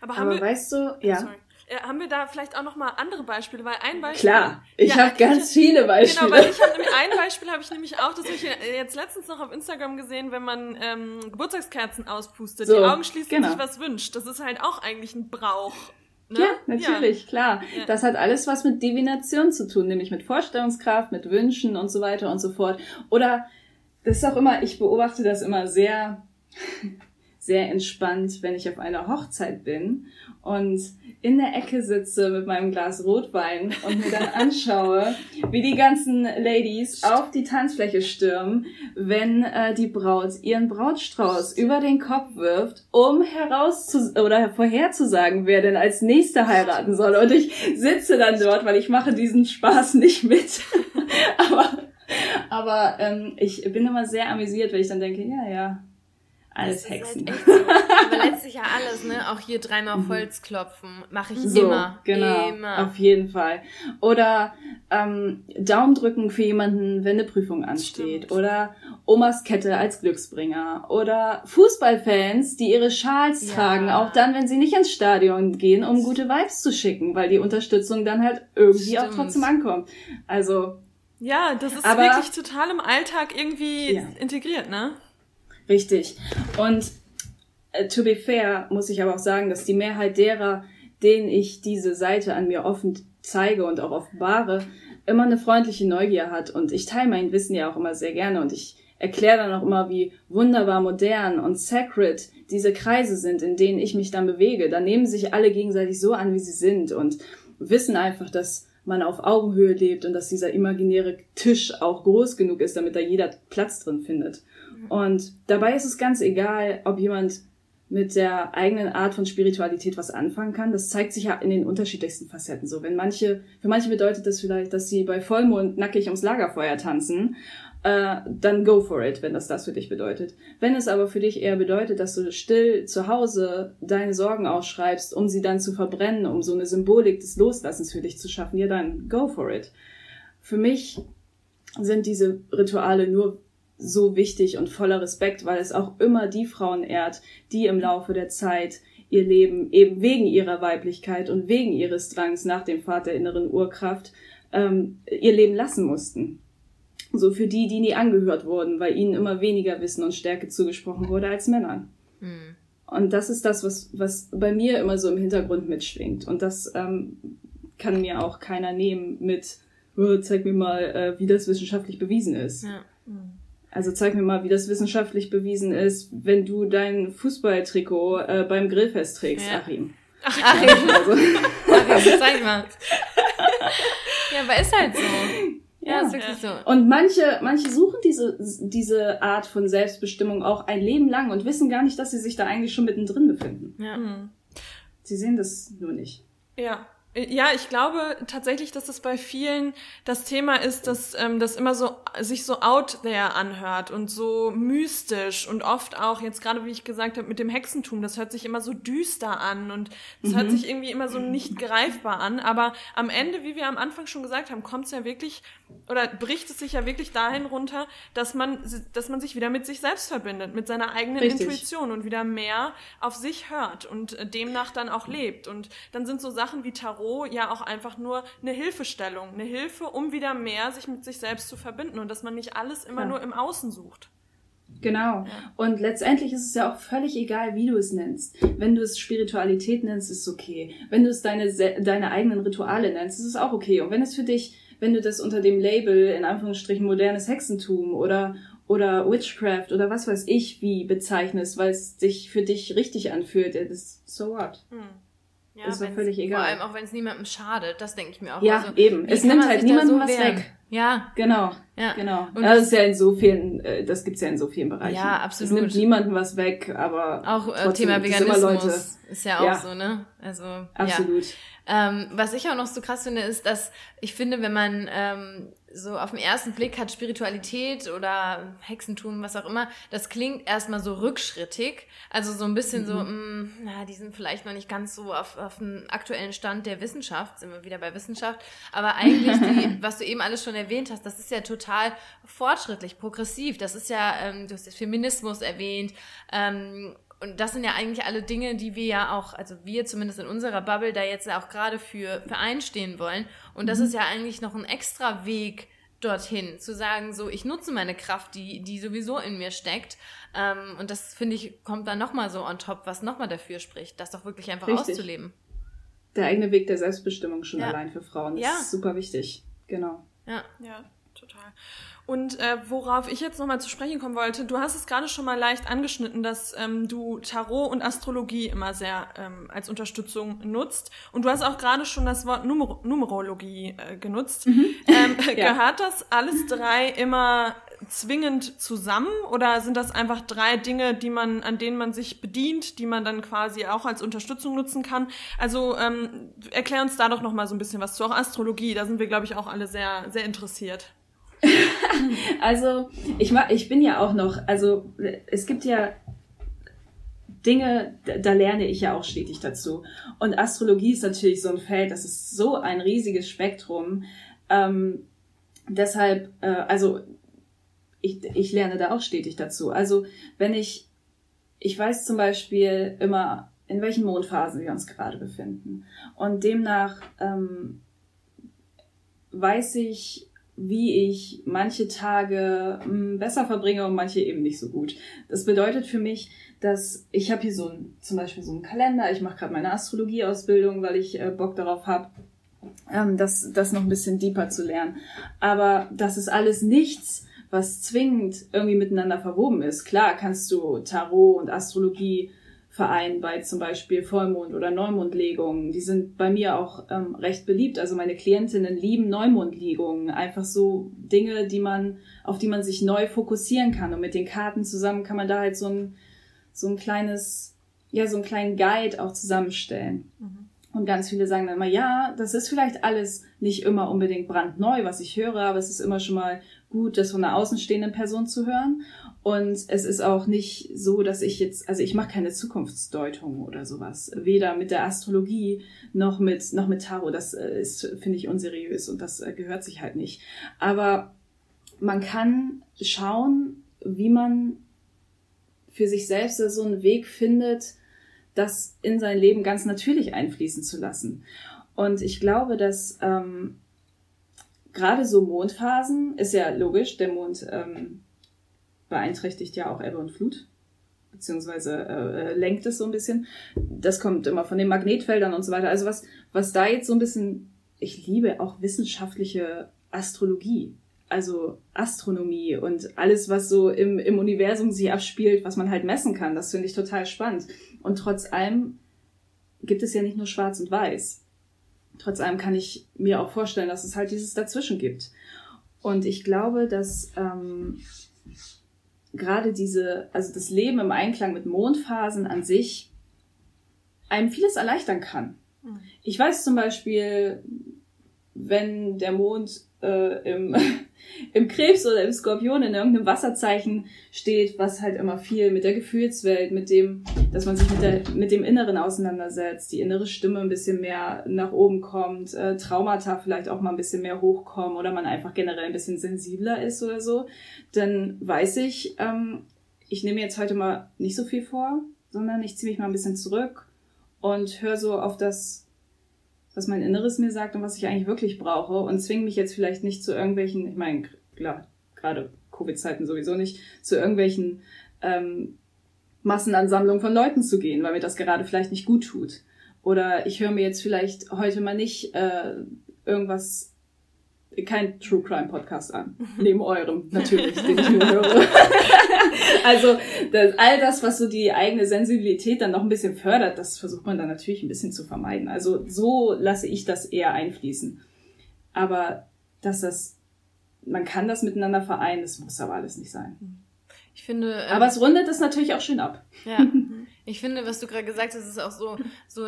Aber haben Aber wir, weißt du, ja, sorry, äh, haben wir da vielleicht auch noch mal andere Beispiele? Weil ein Beispiel... klar. Ich Ja, habe ganz viele Beispiele. Genau, weil ich habe nämlich ein Beispiel habe ich nämlich auch, das habe ich äh, jetzt letztens noch auf Instagram gesehen, wenn man ähm, Geburtstagskerzen auspustet, So, die Augen schließt und genau. sich was wünscht. Das ist halt auch eigentlich ein Brauch. Ne? Ja, natürlich, klar. Ja. Das hat alles was mit Divination zu tun, nämlich mit Vorstellungskraft, mit Wünschen und so weiter und so fort. Oder das ist auch immer, ich beobachte das immer sehr, sehr entspannt, wenn ich auf einer Hochzeit bin und in der Ecke sitze mit meinem Glas Rotwein und mir dann anschaue, [LAUGHS] wie die ganzen Ladies auf die Tanzfläche stürmen, wenn äh, die Braut ihren Brautstrauß über den Kopf wirft, um herauszu oder vorherzusagen, wer denn als nächster heiraten soll. Und ich sitze dann dort, weil ich mache diesen Spaß nicht mit. [LAUGHS] aber aber ähm, ich bin immer sehr amüsiert, weil ich dann denke, ja, ja, alles Das ist Hexen. Halt so. [LAUGHS] Aber letztlich ja alles, ne? Auch hier dreimal auf Holz klopfen. Mache ich Mhm. So, immer. genau, Immer. auf jeden Fall. Oder ähm, Daumen drücken für jemanden, wenn eine Prüfung ansteht. Stimmt. Oder Omas Kette als Glücksbringer. Oder Fußballfans, die ihre Schals Ja. tragen, auch dann, wenn sie nicht ins Stadion gehen, um gute Vibes zu schicken, weil die Unterstützung dann halt irgendwie auch Stimmt. trotzdem ankommt. Also Ja, das ist Aber- wirklich total im Alltag irgendwie Ja. integriert, ne? Richtig. Und äh, to be fair muss ich aber auch sagen, dass die Mehrheit derer, denen ich diese Seite an mir offen zeige und auch offenbare, immer eine freundliche Neugier hat. Und ich teile mein Wissen ja auch immer sehr gerne und ich erkläre dann auch immer, wie wunderbar modern und sacred diese Kreise sind, in denen ich mich dann bewege. Da nehmen sich alle gegenseitig so an, wie sie sind. Und wissen einfach, dass man auf Augenhöhe lebt und dass dieser imaginäre Tisch auch groß genug ist, damit da jeder Platz drin findet. Und dabei ist es ganz egal, ob jemand mit der eigenen Art von Spiritualität was anfangen kann. Das zeigt sich ja in den unterschiedlichsten Facetten so. Wenn manche, für manche bedeutet das vielleicht, dass sie bei Vollmond nackig ums Lagerfeuer tanzen, äh, dann go for it, wenn das das für dich bedeutet. Wenn es aber für dich eher bedeutet, dass du still zu Hause deine Sorgen ausschreibst, um sie dann zu verbrennen, um so eine Symbolik des Loslassens für dich zu schaffen, ja dann go for it. Für mich sind diese Rituale nur so wichtig und voller Respekt, weil es auch immer die Frauen ehrt, die im Laufe der Zeit ihr Leben eben wegen ihrer Weiblichkeit und wegen ihres Drangs nach dem Pfad der inneren Urkraft ähm, ihr Leben lassen mussten. So für die, die nie angehört wurden, weil ihnen immer weniger Wissen und Stärke zugesprochen wurde als Männern. Mhm. Und das ist das, was, was bei mir immer so im Hintergrund mitschwingt. Und das ähm, kann mir auch keiner nehmen mit, oh, zeig mir mal, äh, wie das wissenschaftlich bewiesen ist. Ja. Mhm. Also zeig mir mal, wie das wissenschaftlich bewiesen ist, wenn du dein Fußballtrikot äh, beim Grillfest trägst, ja. Achim. Ach, Achim. Also. [LAUGHS] Achim, zeig mal. ja, aber ist halt so. Ja, ja, ist wirklich so. Und manche, manche suchen diese, diese Art von Selbstbestimmung auch ein Leben lang und wissen gar nicht, dass sie sich da eigentlich schon mittendrin befinden. Ja. Mhm. Sie sehen das nur nicht. Ja, ja, ich glaube tatsächlich, dass das bei vielen das Thema ist, dass ähm, das immer so sich so out there anhört und so mystisch und oft auch jetzt gerade wie ich gesagt habe mit dem Hexentum, das hört sich immer so düster an und es mhm. hört sich irgendwie immer so nicht greifbar an, aber am Ende, wie wir am Anfang schon gesagt haben, kommt es ja wirklich oder bricht es sich ja wirklich dahin runter, dass man dass man sich wieder mit sich selbst verbindet, mit seiner eigenen Richtig. Intuition und wieder mehr auf sich hört und äh, demnach dann auch lebt und dann sind so Sachen wie Tarot Tarot ja auch einfach nur eine Hilfestellung, eine Hilfe, um wieder mehr sich mit sich selbst zu verbinden und dass man nicht alles immer ja. nur im Außen sucht. Genau. Und letztendlich ist es ja auch völlig egal, wie du es nennst. Wenn du es Spiritualität nennst, ist es okay. Wenn du es deine, deine eigenen Rituale nennst, ist es auch okay. Und wenn es für dich, wenn du das unter dem Label, in Anführungsstrichen, modernes Hexentum oder, oder Witchcraft oder was weiß ich wie bezeichnest, weil es sich für dich richtig anfühlt, so what. Hm. Ja, ist doch völlig egal. Vor allem auch wenn es niemandem schadet, das denke ich mir auch. Ja, also, eben. Es nimmt halt niemandem so was wehren? weg. Ja. Genau. Ja. Genau. Und das, das ist ja in so vielen, äh, das gibt's ja in so vielen Bereichen. Ja, absolut. Es nimmt niemandem was weg, aber auch äh, Thema Veganismus Leute, ist ja auch ja. so, ne? Also absolut. Ja. Ähm, was ich auch noch so krass finde, ist, dass ich finde, wenn man ähm, so auf den ersten Blick hat Spiritualität oder Hexentum, was auch immer, das klingt erstmal so rückschrittig. Also so ein bisschen mhm. so, mh, na, die sind vielleicht noch nicht ganz so auf, auf dem aktuellen Stand der Wissenschaft, sind wir wieder bei Wissenschaft. Aber eigentlich, die, [LAUGHS] was du eben alles schon erwähnt hast, das ist ja total fortschrittlich, progressiv. Das ist ja, ähm, du hast Feminismus erwähnt. Ähm, und das sind ja eigentlich alle Dinge, die wir ja auch, also wir zumindest in unserer Bubble da jetzt auch gerade für, für einstehen wollen. Und das mhm. ist ja eigentlich noch ein extra Weg dorthin, zu sagen, so, ich nutze meine Kraft, die, die sowieso in mir steckt. Ähm, und das, finde ich, kommt dann nochmal so on top, was nochmal dafür spricht, das doch wirklich einfach Richtig. auszuleben. Der eigene Weg der Selbstbestimmung schon ja. allein für Frauen, das ja. ist super wichtig. Genau. Ja, ja, total. Und äh, worauf ich jetzt nochmal zu sprechen kommen wollte, du hast es gerade schon mal leicht angeschnitten, dass ähm, du Tarot und Astrologie immer sehr ähm, als Unterstützung nutzt. Und du hast auch gerade schon das Wort Numer Numerologie äh, genutzt. Mhm. Ähm, [LAUGHS] ja. Gehört das alles drei immer zwingend zusammen oder sind das einfach drei Dinge, die man, an denen man sich bedient, die man dann quasi auch als Unterstützung nutzen kann? Also ähm, erklär uns da doch noch mal so ein bisschen was zu. Auch Astrologie, da sind wir, glaube ich, auch alle sehr, sehr interessiert. [LAUGHS] [LAUGHS] also, ich, ich bin ja auch noch, also es gibt ja Dinge, da lerne ich ja auch stetig dazu. Und Astrologie ist natürlich so ein Feld, das ist so ein riesiges Spektrum. Ähm, deshalb, äh, also ich, ich lerne da auch stetig dazu. Also wenn ich, ich weiß zum Beispiel immer, in welchen Mondphasen wir uns gerade befinden. Und demnach ähm, weiß ich, wie ich manche Tage hm, besser verbringe und manche eben nicht so gut. Das bedeutet für mich, dass ich habe hier so ein, zum Beispiel so einen Kalender, ich mache gerade meine Astrologieausbildung, weil ich äh, Bock darauf habe, ähm, das, das noch ein bisschen deeper zu lernen. Aber das ist alles nichts, was zwingend irgendwie miteinander verwoben ist. Klar kannst du Tarot und Astrologie Verein bei zum Beispiel Vollmond- oder Neumondlegungen. Die sind bei mir auch ähm, recht beliebt. Also meine Klientinnen lieben Neumondlegungen. Einfach so Dinge, die man, auf die man sich neu fokussieren kann. Und mit den Karten zusammen kann man da halt so ein, so ein kleines, ja, so einen kleinen Guide auch zusammenstellen. Mhm. Und ganz viele sagen dann immer, ja, das ist vielleicht alles nicht immer unbedingt brandneu, was ich höre, aber es ist immer schon mal gut, das von einer außenstehenden Person zu hören. Und es ist auch nicht so, dass ich jetzt, also ich mache keine Zukunftsdeutung oder sowas, weder mit der Astrologie noch mit noch mit Tarot. Das äh, ist finde ich unseriös und das äh, gehört sich halt nicht. Aber man kann schauen, wie man für sich selbst so einen Weg findet, das in sein Leben ganz natürlich einfließen zu lassen. Und ich glaube, dass ähm, gerade so Mondphasen ist ja logisch, der Mond ähm, beeinträchtigt ja auch Ebbe und Flut, beziehungsweise äh, lenkt es so ein bisschen. Das kommt immer von den Magnetfeldern und so weiter. Also was, was da jetzt so ein bisschen, ich liebe auch wissenschaftliche Astrologie, also Astronomie und alles, was so im, im Universum sich abspielt, was man halt messen kann. Das finde ich total spannend. Und trotz allem gibt es ja nicht nur Schwarz und Weiß. Trotz allem kann ich mir auch vorstellen, dass es halt dieses Dazwischen gibt. Und ich glaube, dass ähm, gerade diese, also das Leben im Einklang mit Mondphasen an sich einem vieles erleichtern kann. Mhm. Ich weiß zum Beispiel, wenn der Mond äh, im, [LAUGHS] im Krebs oder im Skorpion in irgendeinem Wasserzeichen steht, was halt immer viel mit der Gefühlswelt, mit dem, dass man sich mit, der, mit dem Inneren auseinandersetzt, die innere Stimme ein bisschen mehr nach oben kommt, äh, Traumata vielleicht auch mal ein bisschen mehr hochkommen oder man einfach generell ein bisschen sensibler ist oder so, dann weiß ich, ähm, ich nehme jetzt heute mal nicht so viel vor, sondern ich ziehe mich mal ein bisschen zurück und höre so auf das was mein Inneres mir sagt und was ich eigentlich wirklich brauche und zwinge mich jetzt vielleicht nicht zu irgendwelchen, ich meine, klar, gerade Covid-Zeiten sowieso nicht, zu irgendwelchen ähm, Massenansammlungen von Leuten zu gehen, weil mir das gerade vielleicht nicht gut tut. Oder ich höre mir jetzt vielleicht heute mal nicht äh, irgendwas kein True Crime Podcast an. Neben eurem, natürlich, den ich nur höre. [LAUGHS] also das, all das, was so die eigene Sensibilität dann noch ein bisschen fördert, das versucht man dann natürlich ein bisschen zu vermeiden. Also so lasse ich das eher einfließen. Aber dass das, man kann das miteinander vereinen, das muss aber alles nicht sein. Ich finde. Ähm, aber es rundet es natürlich auch schön ab. Ja. [LAUGHS] Ich finde, was du gerade gesagt hast, ist auch so, so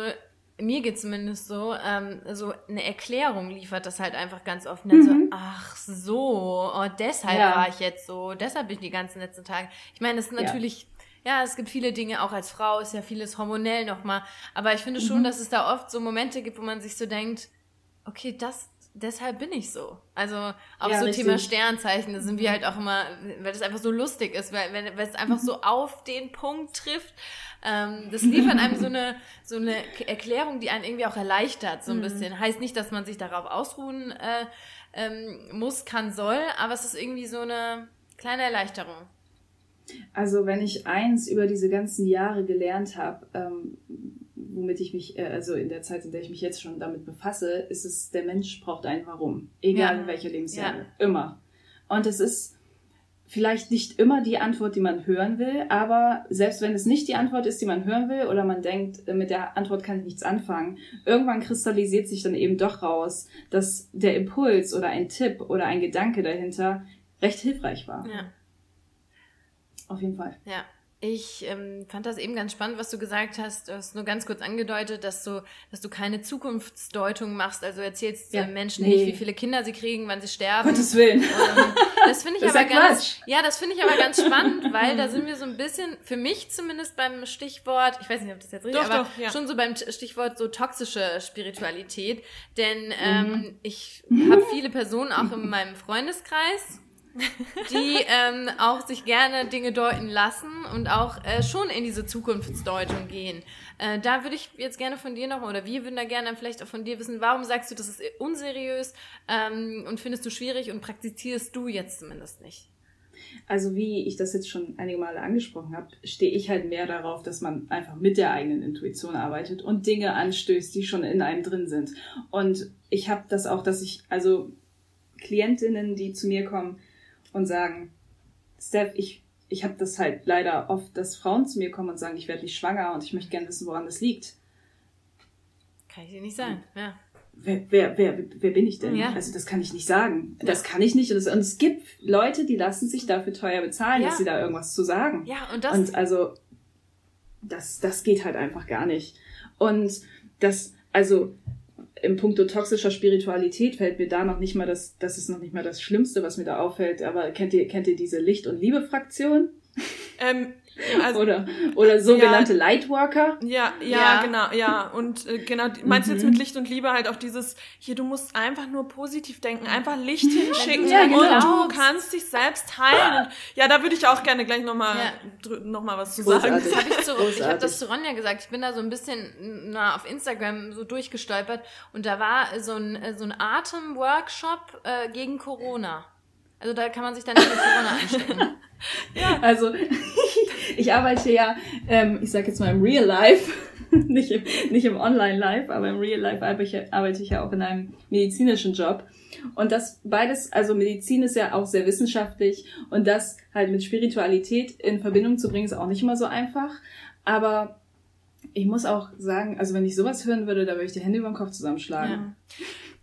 mir geht zumindest so, ähm, so eine Erklärung liefert das halt einfach ganz oft. Dann mhm. so, ach so, oh, deshalb ja. war ich jetzt so, deshalb bin ich die ganzen letzten Tage. Ich meine, das ist natürlich, ja. ja. es gibt viele Dinge, auch als Frau ist ja vieles hormonell nochmal. Aber ich finde schon, mhm. dass es da oft so Momente gibt, wo man sich so denkt, okay, das, deshalb bin ich so. Also auch ja, so richtig. Thema Sternzeichen, da sind wir halt auch immer, weil das einfach so lustig ist, weil, wenn, weil es einfach so auf den Punkt trifft. Ähm, das liefert einem so eine, so eine Erklärung, die einen irgendwie auch erleichtert, so ein mhm. bisschen. Heißt nicht, dass man sich darauf ausruhen äh, ähm, muss, kann, soll, aber es ist irgendwie so eine kleine Erleichterung. Also wenn ich eins über diese ganzen Jahre gelernt habe, ähm, womit ich mich, äh, also in der Zeit, in der ich mich jetzt schon damit befasse, ist es, der Mensch braucht ein Warum. Egal ja. in welcher Lebensjahre. Ja. Immer. Und es ist vielleicht nicht immer die Antwort, die man hören will, aber selbst wenn es nicht die Antwort ist, die man hören will, oder man denkt, äh, mit der Antwort kann ich nichts anfangen, irgendwann kristallisiert sich dann eben doch raus, dass der Impuls oder ein Tipp oder ein Gedanke dahinter recht hilfreich war. Ja. Auf jeden Fall. Ja. Ich ähm, fand das eben ganz spannend, was du gesagt hast. Du hast nur ganz kurz angedeutet, dass du, dass du keine Zukunftsdeutung machst. Also erzählst ja, Menschen nee. nicht, wie viele Kinder sie kriegen, wann sie sterben. Gottes Willen. Ähm, das finde ich [LAUGHS] das aber ganz, ja, das finde ich aber ganz spannend, weil da sind wir so ein [LAUGHS] bisschen, für mich zumindest beim Stichwort, ich weiß nicht, ob das jetzt richtig ist, aber doch, ja. schon so beim Stichwort so toxische Spiritualität. Denn ähm, mhm. ich habe viele Personen auch in meinem Freundeskreis [LAUGHS] die ähm, auch sich gerne Dinge deuten lassen und auch äh, schon in diese Zukunftsdeutung gehen. Äh, da würde ich jetzt gerne von dir noch, oder wir würden da gerne vielleicht auch von dir wissen, warum sagst du, das ist unseriös ähm, und findest du schwierig und praktizierst du jetzt zumindest nicht? Also wie ich das jetzt schon einige Male angesprochen habe, stehe ich halt mehr darauf, dass man einfach mit der eigenen Intuition arbeitet und Dinge anstößt, die schon in einem drin sind. Und ich habe das auch, dass ich, also Klientinnen, die zu mir kommen, und sagen, Steph, ich ich habe das halt leider oft, dass Frauen zu mir kommen und sagen, ich werde nicht schwanger und ich möchte gerne wissen, woran das liegt. Kann ich dir nicht sagen, ja. Wer, wer, wer, wer bin ich denn? Ja. Also das kann ich nicht sagen. Das kann ich nicht. Und es, und es gibt Leute, die lassen sich dafür teuer bezahlen, ja. dass sie da irgendwas zu sagen. Ja, und das. Und also das, das geht halt einfach gar nicht. Und das, also im Punkto toxischer Spiritualität fällt mir da noch nicht mal das, das ist noch nicht mal das Schlimmste, was mir da auffällt. Aber kennt ihr, kennt ihr diese Licht- und Liebe-Fraktion? Ähm, [LAUGHS] also, oder, oder sogenannte ja, Lightworker. Ja, ja, ja, genau, ja. Und äh, genau, meinst du jetzt mhm. mit Licht und Liebe halt auch dieses, hier, du musst einfach nur positiv denken, einfach Licht hinschicken ja, genau. und du kannst dich selbst heilen. ja, da würde ich auch gerne gleich nochmal ja. noch mal was zu sagen. Das hab ich zu, ich habe das zu Ronja gesagt, ich bin da so ein bisschen na, auf Instagram so durchgestolpert und da war so ein, so ein Atemworkshop äh, gegen Corona. Also da kann man sich dann nicht mit Corona anstecken. [LAUGHS] ja. Also ich arbeite ja, ähm, ich sag jetzt mal im Real Life, [LAUGHS] nicht im, nicht im Online-Life, aber im Real Life arbeite ich, ja auch in einem medizinischen Job. Und das beides, also Medizin ist ja auch sehr wissenschaftlich und das halt mit Spiritualität in Verbindung zu bringen, ist auch nicht immer so einfach. Aber ich muss auch sagen, also wenn ich sowas hören würde, da würde ich die Hände über den Kopf zusammenschlagen. Ja.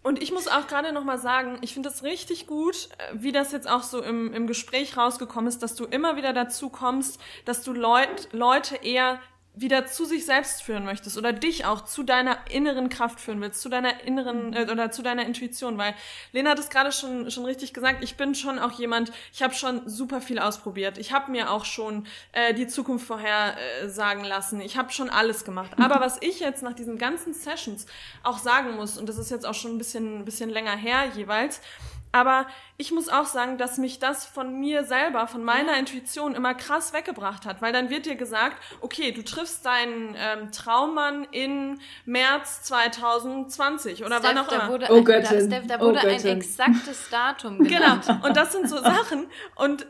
Und ich muss auch gerade noch mal sagen, ich finde das richtig gut, äh, wie das jetzt auch so im, im Gespräch rausgekommen ist, dass du immer wieder dazu kommst, dass du Leut, Leute eher wieder zu sich selbst führen möchtest oder dich auch zu deiner inneren Kraft führen willst, zu deiner inneren mhm. äh, oder zu deiner Intuition, weil Lena hat es gerade schon schon richtig gesagt, ich bin schon auch jemand, ich habe schon super viel ausprobiert. Ich habe mir auch schon äh, die Zukunft vorher äh, sagen lassen. Ich habe schon alles gemacht. Aber was ich jetzt nach diesen ganzen Sessions auch sagen muss und das ist jetzt auch schon ein bisschen bisschen länger her jeweils, aber ich muss auch sagen, dass mich das von mir selber, von meiner Intuition immer krass weggebracht hat, weil dann wird dir gesagt, okay, du triffst deinen ähm, Traummann in März 2020 oder Steph, wann auch immer. Wurde oh ein, Da, Steph, da wurde oh ein exaktes Datum genannt. Genau, und das sind so Sachen und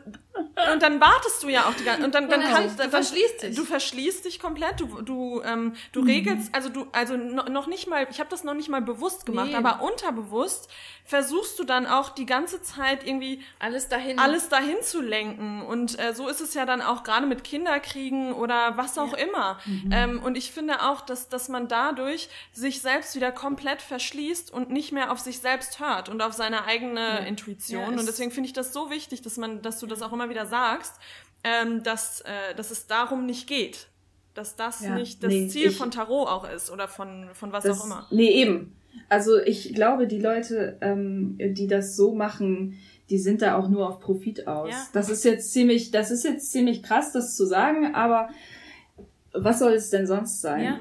und dann wartest du ja auch die ganze und dann dann genau. kannst du verschließt dich. Du verschließt dich komplett, du du ähm, du mhm. regelst, also du also noch nicht mal, ich habe das noch nicht mal bewusst gemacht, nee. aber unterbewusst versuchst du dann auch die ganze Zeit irgendwie alles dahin alles dahin zu lenken und äh, so ist es ja dann auch gerade mit Kinderkriegen oder was auch ja. immer mhm. ähm, und ich finde auch dass dass man dadurch sich selbst wieder komplett verschließt und nicht mehr auf sich selbst hört und auf seine eigene ja. Intuition ja, und deswegen finde ich das so wichtig dass man dass du das auch immer wieder sagst ähm, dass äh, dass es darum nicht geht dass das nicht das nee, Ziel ich, von Tarot auch ist oder von von was das, auch immer nee eben also ich glaube, die Leute, ähm, die das so machen, die sind da auch nur auf Profit aus. Ja. Das ist jetzt ziemlich, das ist jetzt ziemlich krass, das zu sagen, aber was soll es denn sonst sein? Ja.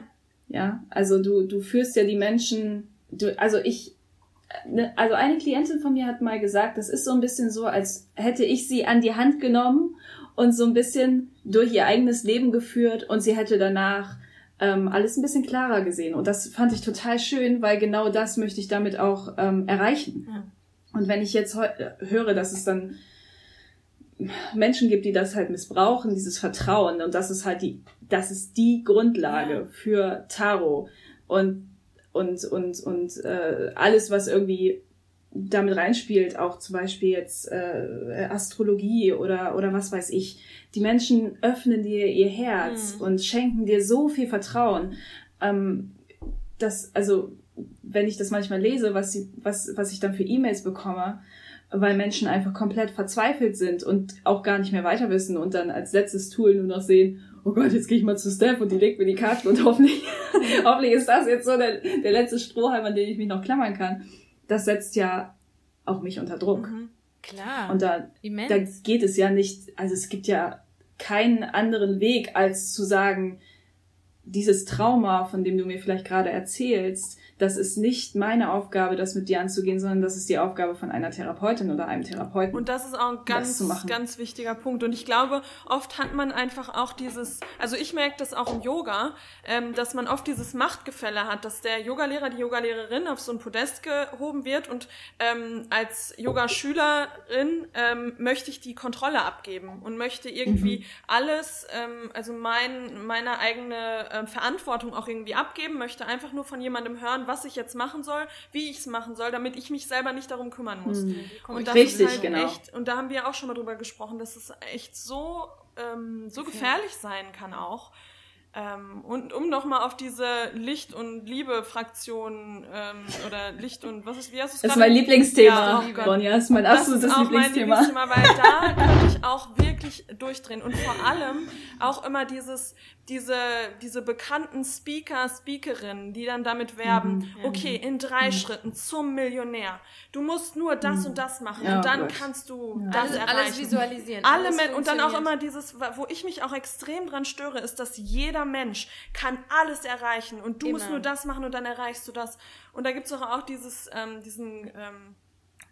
Ja, also du, du führst ja die Menschen, du, also ich, also eine Klientin von mir hat mal gesagt, das ist so ein bisschen so, als hätte ich sie an die Hand genommen und so ein bisschen durch ihr eigenes Leben geführt und sie hätte danach ähm, alles ein bisschen klarer gesehen. Und das fand ich total schön, weil genau das möchte ich damit auch ähm, erreichen. Ja. Und wenn ich jetzt höre, dass es dann Menschen gibt, die das halt missbrauchen, dieses Vertrauen, und das ist halt die, das ist die Grundlage ja. für Tarot und und und und äh, alles, was irgendwie damit reinspielt, auch zum Beispiel jetzt äh, Astrologie oder oder was weiß ich. Die Menschen öffnen dir ihr Herz mhm. und schenken dir so viel Vertrauen. Ähm, dass, also, wenn ich das manchmal lese, was, sie, was, was ich dann für E-Mails bekomme, weil Menschen einfach komplett verzweifelt sind und auch gar nicht mehr weiter wissen und dann als letztes Tool nur noch sehen, oh Gott, jetzt gehe ich mal zu Steph und die legt mir die Karten und hoffentlich, [LAUGHS] hoffentlich ist das jetzt so der, der letzte Strohhalm, an den ich mich noch klammern kann. Das setzt ja auch mich unter Druck. Mhm. Klar. Und da, da geht es ja nicht, also es gibt ja keinen anderen Weg, als zu sagen, dieses Trauma, von dem du mir vielleicht gerade erzählst, das ist nicht meine Aufgabe, das mit dir anzugehen, sondern das ist die Aufgabe von einer Therapeutin oder einem Therapeuten. Und das ist auch ein ganz, ganz wichtiger Punkt. Und ich glaube, oft hat man einfach auch dieses, also ich merke das auch im Yoga, ähm, dass man oft dieses Machtgefälle hat, dass der Yogalehrer, die Yogalehrerin auf so ein Podest gehoben wird und ähm, als Yogaschülerin ähm, möchte ich die Kontrolle abgeben und möchte irgendwie mhm. alles, ähm, also mein, meine eigene äh, Verantwortung auch irgendwie abgeben, möchte einfach nur von jemandem hören, schauen, was ich jetzt machen soll, wie ich es machen soll, damit ich mich selber nicht darum kümmern muss. Mhm. Und das Richtig, ist halt genau. echt, und da haben wir auch schon mal drüber gesprochen, dass es echt so, ähm, so gefährlich sein kann auch. Ähm, und um nochmal auf diese Licht- und Liebe-Fraktion ähm, oder Licht und was ist, wie hast du es Das ist mein Lieblingsthema. Ja. Ronja, ist mein das absolutes ist auch mein Lieblingsthema. Lieblingsthema, weil [LAUGHS] da könnte ich auch wirklich durchdrehen. Und vor allem auch immer dieses, diese, diese bekannten Speaker, Speakerinnen, die dann damit werben, Mhm. okay, in drei Schritten zum Millionär. Du musst nur das und das machen Mhm. Ja, und dann Gott. kannst du Ja. das Alles, erreichen. alles visualisieren. Alle alles Men und dann auch immer dieses, wo ich mich auch extrem dran störe, ist, dass jeder Mensch kann alles erreichen und du musst Immer. nur das machen und dann erreichst du das. Und da gibt's doch auch dieses, ähm, diesen, ähm,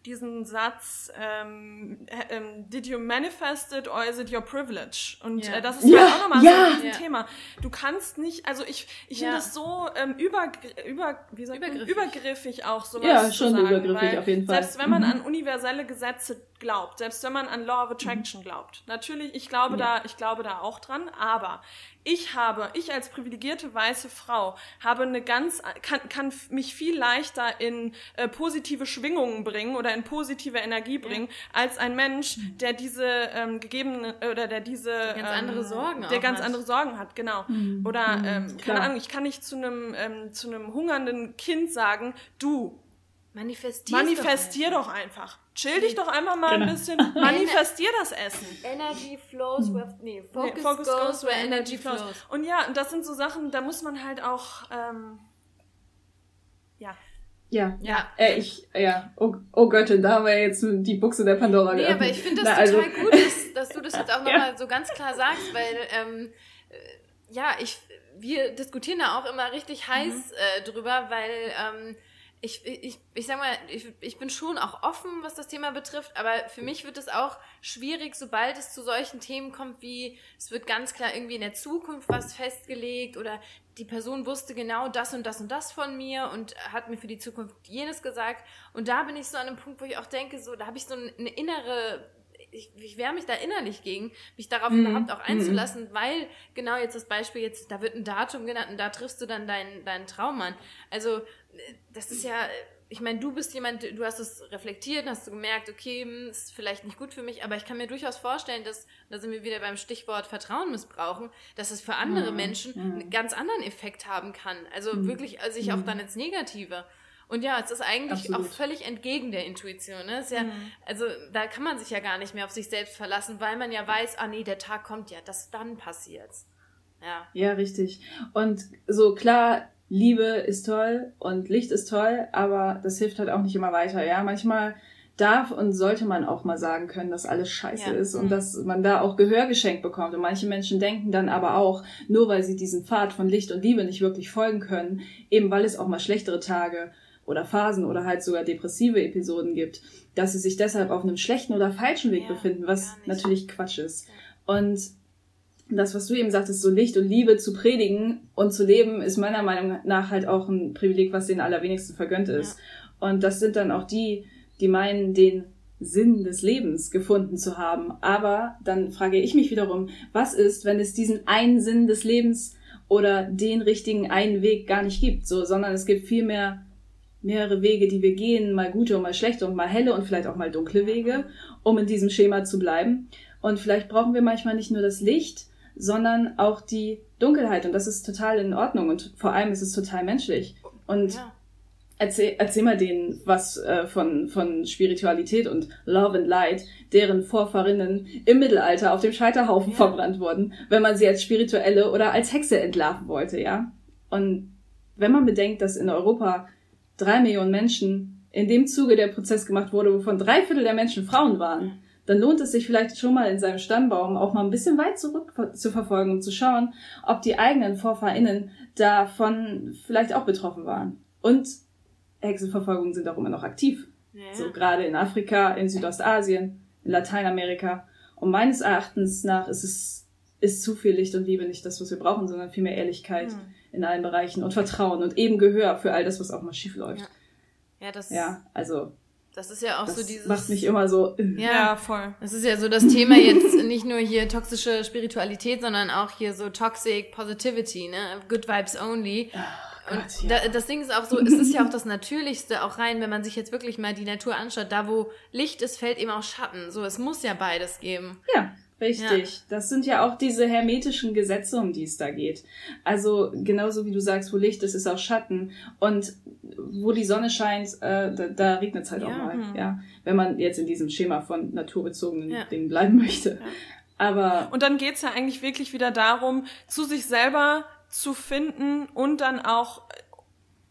diesen Satz, ähm, äh, ähm, did you manifest it or is it your privilege? Und Ja. äh, das ist Ja, auch nochmal ja. so ein Ja. Thema. Du kannst nicht, also ich, ich Ja. finde das so ähm, über, über, wie sagt man? Übergriffig. übergriffig auch sowas Ja, zu schon sagen, übergriffig weil auf jeden Fall. Selbst wenn man Mhm. an universelle Gesetze glaubt, selbst wenn man an Law of Attraction glaubt, natürlich, ich glaube Ja. da, ich glaube da auch dran, aber ich habe, ich als privilegierte weiße Frau habe eine ganz, kann, kann mich viel leichter in äh, positive Schwingungen bringen oder in positive Energie bringen, als ein Mensch, der diese ähm, gegebenen oder der diese Der ganz ähm, andere Sorgen der ganz hat. andere Sorgen hat, genau. Mhm. Oder Mhm, ähm, klar. keine Ahnung, ich kann nicht zu einem ähm, zu einem hungernden Kind sagen, du Manifestier manifestier doch einfach. Chill dich doch einfach mal ein Genau. bisschen. [LAUGHS] Manifestier das Essen. Energy flows where, nee, focus, Nee, focus goes, where energy flows. Und ja, und das sind so Sachen, da muss man halt auch, ähm, ja. Ja. Ja. Äh, ich, ja, oh, oh Göttin, da haben wir jetzt die Buchse der Pandora Nee, geöffnet. aber ich finde das Na, also- total gut, dass, dass du das jetzt auch [LAUGHS] Ja. nochmal so ganz klar sagst, weil ähm, äh, ja, ich, wir diskutieren da auch immer richtig heiß äh, drüber, weil ähm, ich, ich, ich sag mal, ich, ich bin schon auch offen, was das Thema betrifft, aber für mich wird es auch schwierig, sobald es zu solchen Themen kommt, wie es wird ganz klar irgendwie in der Zukunft was festgelegt oder die Person wusste genau das und das und das von mir und hat mir für die Zukunft jenes gesagt. Und da bin ich so an einem Punkt, wo ich auch denke, so, da habe ich so eine innere ich, ich wehre mich da innerlich gegen, mich darauf Mhm. überhaupt auch einzulassen, weil genau jetzt das Beispiel jetzt, da wird ein Datum genannt und da triffst du dann deinen, deinen Traum an. Also äh, das ist ja, ich meine, du bist jemand, du hast es reflektiert, hast du gemerkt, okay, hm, ist vielleicht nicht gut für mich, aber ich kann mir durchaus vorstellen, dass, da sind wir wieder beim Stichwort Vertrauen missbrauchen, dass es für andere Mhm. Menschen Mhm. einen ganz anderen Effekt haben kann. Also Mhm. wirklich also sich auch Mhm. dann ins Negative. Und ja, es ist eigentlich Absolut. auch völlig entgegen der Intuition. Ne? Ist ja, Mhm. also da kann man sich ja gar nicht mehr auf sich selbst verlassen, weil man ja weiß, ah nee, der Tag kommt ja, das dann passiert's. Ja. Ja, richtig. Und so klar, Liebe ist toll und Licht ist toll, aber das hilft halt auch nicht immer weiter. Ja, manchmal darf und sollte man auch mal sagen können, dass alles scheiße Ja. ist und Mhm. dass man da auch Gehör geschenkt bekommt. Und manche Menschen denken dann aber auch, nur weil sie diesem Pfad von Licht und Liebe nicht wirklich folgen können, eben weil es auch mal schlechtere Tage oder Phasen oder halt sogar depressive Episoden gibt, dass sie sich deshalb auf einem schlechten oder falschen Weg Ja, befinden, was natürlich Quatsch ist. Und das, was du eben sagtest, so Licht und Liebe zu predigen und zu leben, ist meiner Meinung nach halt auch ein Privileg, was den allerwenigsten vergönnt ist. Und das sind dann auch die, die meinen, den Sinn des Lebens gefunden zu haben. Aber dann frage ich mich wiederum, was ist, wenn es diesen einen Sinn des Lebens oder den richtigen einen Weg gar nicht gibt, so, sondern es gibt viel mehr mehrere Wege, die wir gehen, mal gute und mal schlechte und mal helle und vielleicht auch mal dunkle Wege, um in diesem Schema zu bleiben. Und vielleicht brauchen wir manchmal nicht nur das Licht, sondern auch die Dunkelheit. Und das ist total in Ordnung. Und vor allem ist es total menschlich. Und ja. erzähl, erzähl mal denen was äh, von, von Spiritualität und Love and Light, deren Vorfahrinnen im Mittelalter auf dem Scheiterhaufen Ja. verbrannt wurden, wenn man sie als spirituelle oder als Hexe entlarven wollte, ja. Und wenn man bedenkt, dass in Europa drei Millionen Menschen in dem Zuge der Prozess gemacht wurde, wovon drei Viertel der Menschen Frauen waren, dann lohnt es sich vielleicht schon mal in seinem Stammbaum auch mal ein bisschen weit zurück zu verfolgen und zu schauen, ob die eigenen VorfahrInnen davon vielleicht auch betroffen waren. Und Hexenverfolgungen sind auch immer noch aktiv. Ja, So gerade in Afrika, in Südostasien, in Lateinamerika. Und meines Erachtens nach ist es ist zu viel Licht und Liebe nicht das, was wir brauchen, sondern viel mehr Ehrlichkeit Hm. In allen Bereichen und Vertrauen und eben Gehör für all das, was auch mal schief läuft. Ja. ja, das, Ja, also das ist ja auch das so dieses. macht mich immer so. äh, ja, Ja, voll. Das ist ja so das Thema [LAUGHS] jetzt nicht nur hier toxische Spiritualität, sondern auch hier so Toxic Positivity, ne? Good Vibes Only. und Gott, ja. da, das Ding ist auch so, es ist ja auch das Natürlichste auch rein, wenn man sich jetzt wirklich mal die Natur anschaut, da wo Licht ist, fällt eben auch Schatten. So, es muss ja beides geben. Ja, Richtig. Ja. Das sind ja auch diese hermetischen Gesetze, um die es da geht. Also genauso wie du sagst, wo Licht ist, ist auch Schatten. Und wo die Sonne scheint, äh, da, da regnet es halt ja. auch mal. Ja, wenn man jetzt in diesem Schema von naturbezogenen ja. Dingen bleiben möchte. Aber und dann geht's ja eigentlich wirklich wieder darum, zu sich selber zu finden und dann auch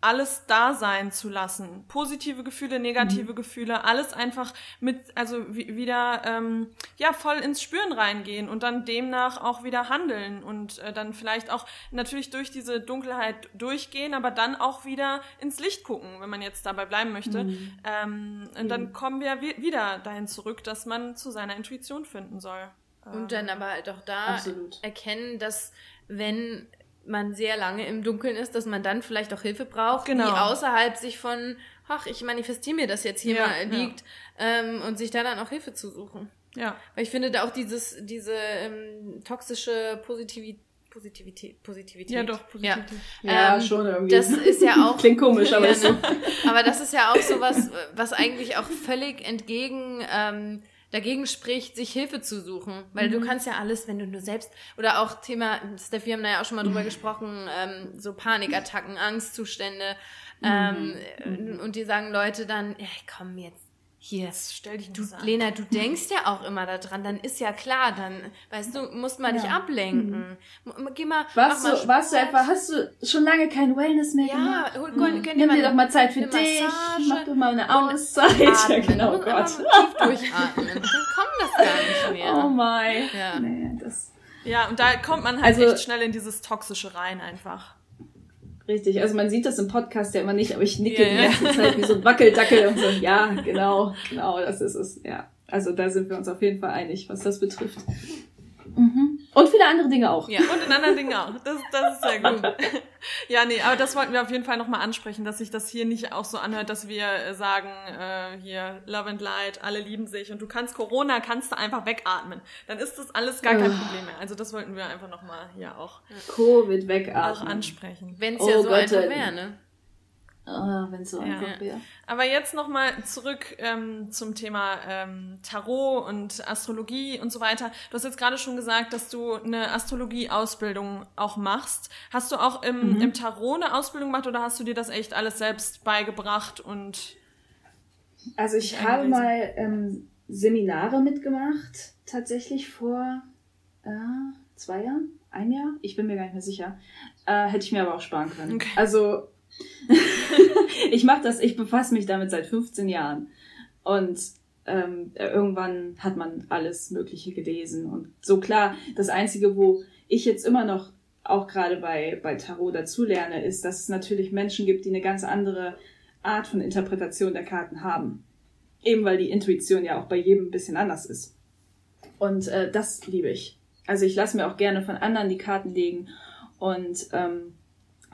alles da sein zu lassen. Positive Gefühle, negative mhm. Gefühle, alles einfach mit, also wieder ähm, ja voll ins Spüren reingehen und dann demnach auch wieder handeln und äh, dann vielleicht auch natürlich durch diese Dunkelheit durchgehen, aber dann auch wieder ins Licht gucken, wenn man jetzt dabei bleiben möchte. Mhm. Ähm, und mhm. dann kommen wir wieder dahin zurück, dass man zu seiner Intuition finden soll. Und dann aber halt auch da Absolut. erkennen, dass wenn man sehr lange im Dunkeln ist, dass man dann vielleicht auch Hilfe braucht, genau. die außerhalb sich von, ach, ich manifestiere mir das jetzt hier ja, mal liegt ja. ähm, und sich da dann auch Hilfe zu suchen. Ja. Weil ich finde da auch dieses, diese ähm, toxische Positivität Positivität, Positivität. Ja, doch, Positivität. Ja, ja ähm, schon irgendwie. Das ist ja auch. [LAUGHS] Klingt komisch, aber [LAUGHS] ist so. aber das ist ja auch so was, was eigentlich auch völlig entgegen ähm, dagegen spricht, sich Hilfe zu suchen. Weil mhm. du kannst ja alles, wenn du nur selbst, oder auch Thema, Steffi, wir haben da ja auch schon mal drüber gesprochen, ähm, so Panikattacken, Angstzustände. Ähm, mhm. Und die sagen Leute dann, ey, komm jetzt, hier, stell dich du, Lena, du denkst ja auch immer daran, dann ist ja klar, dann, weißt du, musst mal ja. dich ablenken. Mhm. Geh mal, warst mach mal du, warst du einfach, hast du schon lange kein Wellness mehr ja, gemacht? Ja, mhm. nimm dir doch mal Zeit für dich, mach doch mal eine Auszeit. [LAUGHS] Ja, genau, und Gott. Tief durchatmen, dann kommt das gar nicht mehr. Oh mein. Ja. Nee, das ja, und da kommt man halt also, echt schnell in dieses Toxische rein einfach. Richtig, also man sieht das im Podcast ja immer nicht, aber ich nicke yeah, die ganze Zeit wie so ein Wackeldackel und so, ja, genau, genau, das ist es, ja. Also da sind wir uns auf jeden Fall einig, was das betrifft. Mhm. Und viele andere Dinge auch. Ja, und in anderen Dingen auch. Das, das ist sehr gut. [LAUGHS] ja, nee, aber das wollten wir auf jeden Fall nochmal ansprechen, dass sich das hier nicht auch so anhört, dass wir äh, sagen, äh, hier Love and Light, alle lieben sich und du kannst Corona, kannst du einfach wegatmen. Dann ist das alles gar kein Problem mehr. Also das wollten wir einfach nochmal hier auch, Covid wegatmen. auch ansprechen. Wenn es oh ja so Gott, einfach wäre, ne? Ah, wenn es so ja. einfach wäre. Aber jetzt nochmal zurück ähm, zum Thema ähm, Tarot und Astrologie und so weiter. Du hast jetzt gerade schon gesagt, dass du eine Astrologie-Ausbildung auch machst. Hast du auch im, mhm. im Tarot eine Ausbildung gemacht oder hast du dir das echt alles selbst beigebracht und Also ich habe mal ähm, Seminare mitgemacht, tatsächlich vor äh, zwei Jahren, ein Jahr, ich bin mir gar nicht mehr sicher. Äh, hätte ich mir aber auch sparen können. Okay. Also [LAUGHS] [LAUGHS] ich mache das, ich befasse mich damit seit 15 Jahren. Und ähm, irgendwann hat man alles Mögliche gelesen. Und so klar, das Einzige, wo ich jetzt immer noch auch gerade bei, bei Tarot dazulerne, ist, dass es natürlich Menschen gibt, die eine ganz andere Art von Interpretation der Karten haben. Eben weil die Intuition ja auch bei jedem ein bisschen anders ist. Und äh, das liebe ich. Also ich lasse mir auch gerne von anderen die Karten legen und ähm,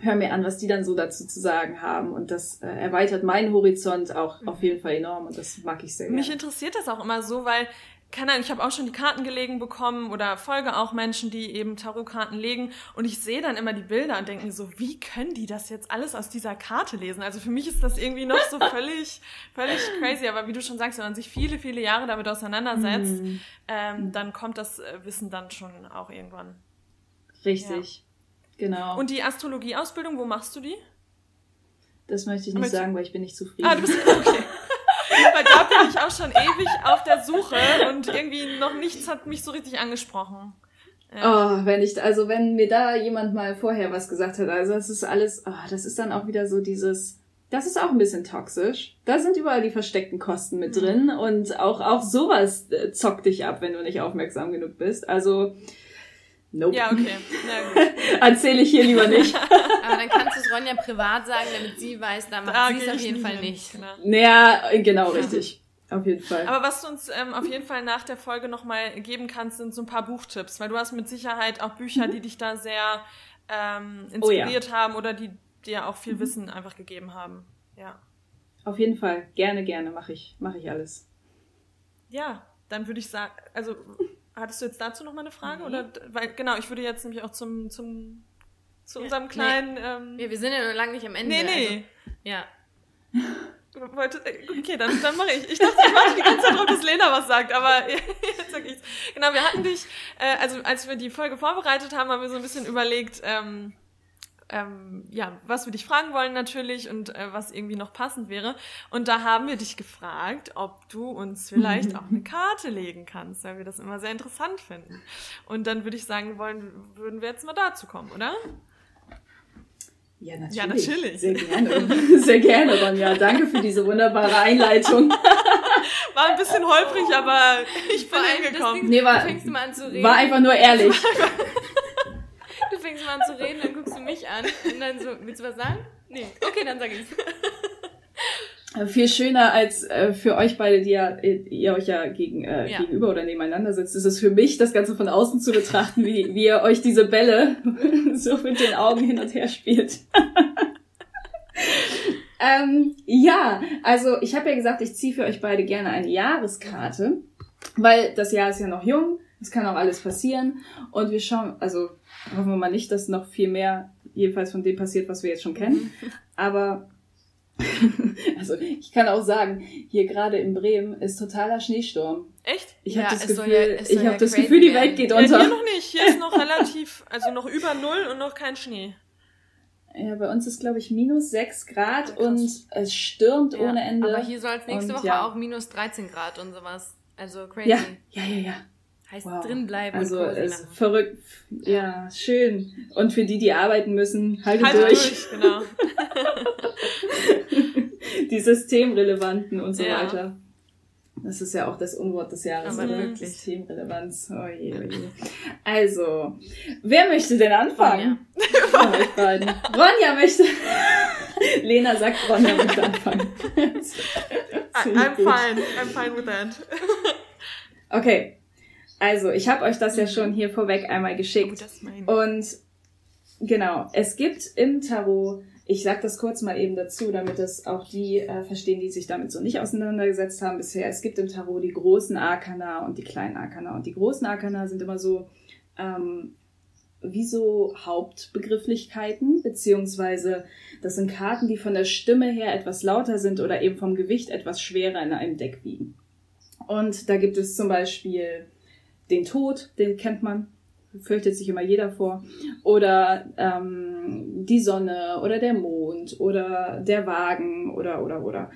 hör mir an, was die dann so dazu zu sagen haben. Und das äh, erweitert meinen Horizont auch mhm. auf jeden Fall enorm und das mag ich sehr gerne. Mich interessiert das auch immer so, weil keine Ahnung, ich habe auch schon die Karten gelegen bekommen oder folge auch Menschen, die eben Tarotkarten legen und ich sehe dann immer die Bilder und denke mir so, wie können die das jetzt alles aus dieser Karte lesen? Also für mich ist das irgendwie noch so [LAUGHS] völlig, völlig crazy, aber wie du schon sagst, wenn man sich viele, viele Jahre damit auseinandersetzt, mm. ähm, dann kommt das äh, Wissen dann schon auch irgendwann. Richtig. Genau. Und die Astrologie-Ausbildung, wo machst du die? Das möchte ich nicht sagen, weil ich bin nicht zufrieden. Ah, du bist okay. [LAUGHS] weil da bin ich auch schon ewig auf der Suche und irgendwie noch nichts hat mich so richtig angesprochen. Ja. Oh, wenn ich, also wenn mir da jemand mal vorher was gesagt hat, also das ist alles, oh, das ist dann auch wieder so dieses, das ist auch ein bisschen toxisch. Da sind überall die versteckten Kosten mit mhm. drin und auch, auch sowas äh, zockt dich ab, wenn du nicht aufmerksam genug bist. Also, Nope. Ja, okay. [LAUGHS] Erzähle ich hier lieber nicht. [LAUGHS] Aber dann kannst du es Ronja privat sagen, damit sie weiß, da macht ah, sie es auf jeden Fall nicht. Genau. Naja, genau, [LAUGHS] richtig. Auf jeden Fall. Aber was du uns ähm, auf jeden Fall nach der Folge nochmal geben kannst, sind so ein paar Buchtipps, weil du hast mit Sicherheit auch Bücher, mhm. die dich da sehr ähm, inspiriert oh, ja. haben oder die dir auch viel mhm. Wissen einfach gegeben haben. Ja. Auf jeden Fall. Gerne, gerne mache ich, mache ich alles. Ja, dann würde ich sagen, also Hattest du jetzt dazu noch mal eine Frage? Nee. Oder, weil, genau, ich würde jetzt nämlich auch zum, zum zu unserem kleinen. Nee. Ähm, ja, wir sind ja noch lange nicht am Ende. Nee, nee. Also, ja. [LAUGHS] Okay, dann, dann mache ich. Ich dachte, ich warte die ganze Zeit drauf, dass Lena was sagt, aber [LAUGHS] jetzt sag ich's. Genau, wir hatten dich, äh, also als wir die Folge vorbereitet haben, haben wir so ein bisschen überlegt, ähm, ähm, ja, was wir dich fragen wollen natürlich und äh, was irgendwie noch passend wäre. Und da haben wir dich gefragt, ob du uns vielleicht auch eine [LAUGHS] Karte legen kannst, weil wir das immer sehr interessant finden. Und dann würde ich sagen, wollen, würden wir jetzt mal dazu kommen, oder? Ja, natürlich. Ja, natürlich. Sehr gerne. [LAUGHS] Sehr gerne, Ronja. Danke für diese wunderbare Einleitung. [LAUGHS] War ein bisschen holprig, aber ich bin angekommen. Nee, war, fängst du mal an zu reden. War einfach nur ehrlich. Fängst mal an zu reden, dann guckst du mich an und dann so, willst du was sagen? Nee. Okay, dann sag ich's. Viel schöner als äh, für euch beide, die ja, ihr euch ja, gegen, äh, ja. gegenüber oder nebeneinander sitzt, ist es für mich, das Ganze von außen zu betrachten, wie, wie ihr euch diese Bälle [LAUGHS] so mit den Augen hin und her spielt. [LAUGHS] ähm, ja, also ich habe ja gesagt, ich ziehe für euch beide gerne eine Jahreskarte, weil das Jahr ist ja noch jung, es kann auch alles passieren und wir schauen, also hoffen wir mal nicht, dass noch viel mehr jedenfalls von dem passiert, was wir jetzt schon kennen, [LAUGHS] aber [LAUGHS] also ich kann auch sagen, hier gerade in Bremen ist totaler Schneesturm. Echt? Ich habe das Gefühl, ja, ich habe das Gefühl, die Welt geht unter. Ja, hier noch nicht. Hier ist noch relativ, also noch über null und noch kein Schnee. Ja, bei uns ist glaube ich minus sechs Grad oh, und es stürmt ja, ohne Ende. Aber hier soll es nächste und, Woche ja. auch minus 13 Grad und sowas. Also crazy. Ja, ja, ja, ja. Heißt wow. drin bleiben. Also ist verrückt. Ja, schön. Und für die, die arbeiten müssen, haltet, haltet durch. durch. Genau. [LAUGHS] die Systemrelevanten und so ja. weiter. Das ist ja auch das Unwort des Jahres. Aber wirklich. Systemrelevanz. Oh je, oh je. Also, wer möchte denn anfangen? Ronja. [LAUGHS] Von euch beiden. Ronja möchte. [LAUGHS] Lena sagt, Ronja möchte anfangen. I'm fine. I'm fine with that. Okay. Also, ich habe euch das ja schon hier vorweg einmal geschickt. Oh, und genau, es gibt im Tarot, ich sag das kurz mal eben dazu, damit das auch die äh, verstehen, die sich damit so nicht auseinandergesetzt haben bisher. Es gibt im Tarot die großen Arkana und die kleinen Arkana. Und die großen Arkana sind immer so ähm, wie so Hauptbegrifflichkeiten, beziehungsweise das sind Karten, die von der Stimme her etwas lauter sind oder eben vom Gewicht etwas schwerer in einem Deck wiegen. Und da gibt es zum Beispiel den Tod, den kennt man, fürchtet sich immer jeder vor. Oder ähm, die Sonne oder der Mond oder der Wagen oder oder oder.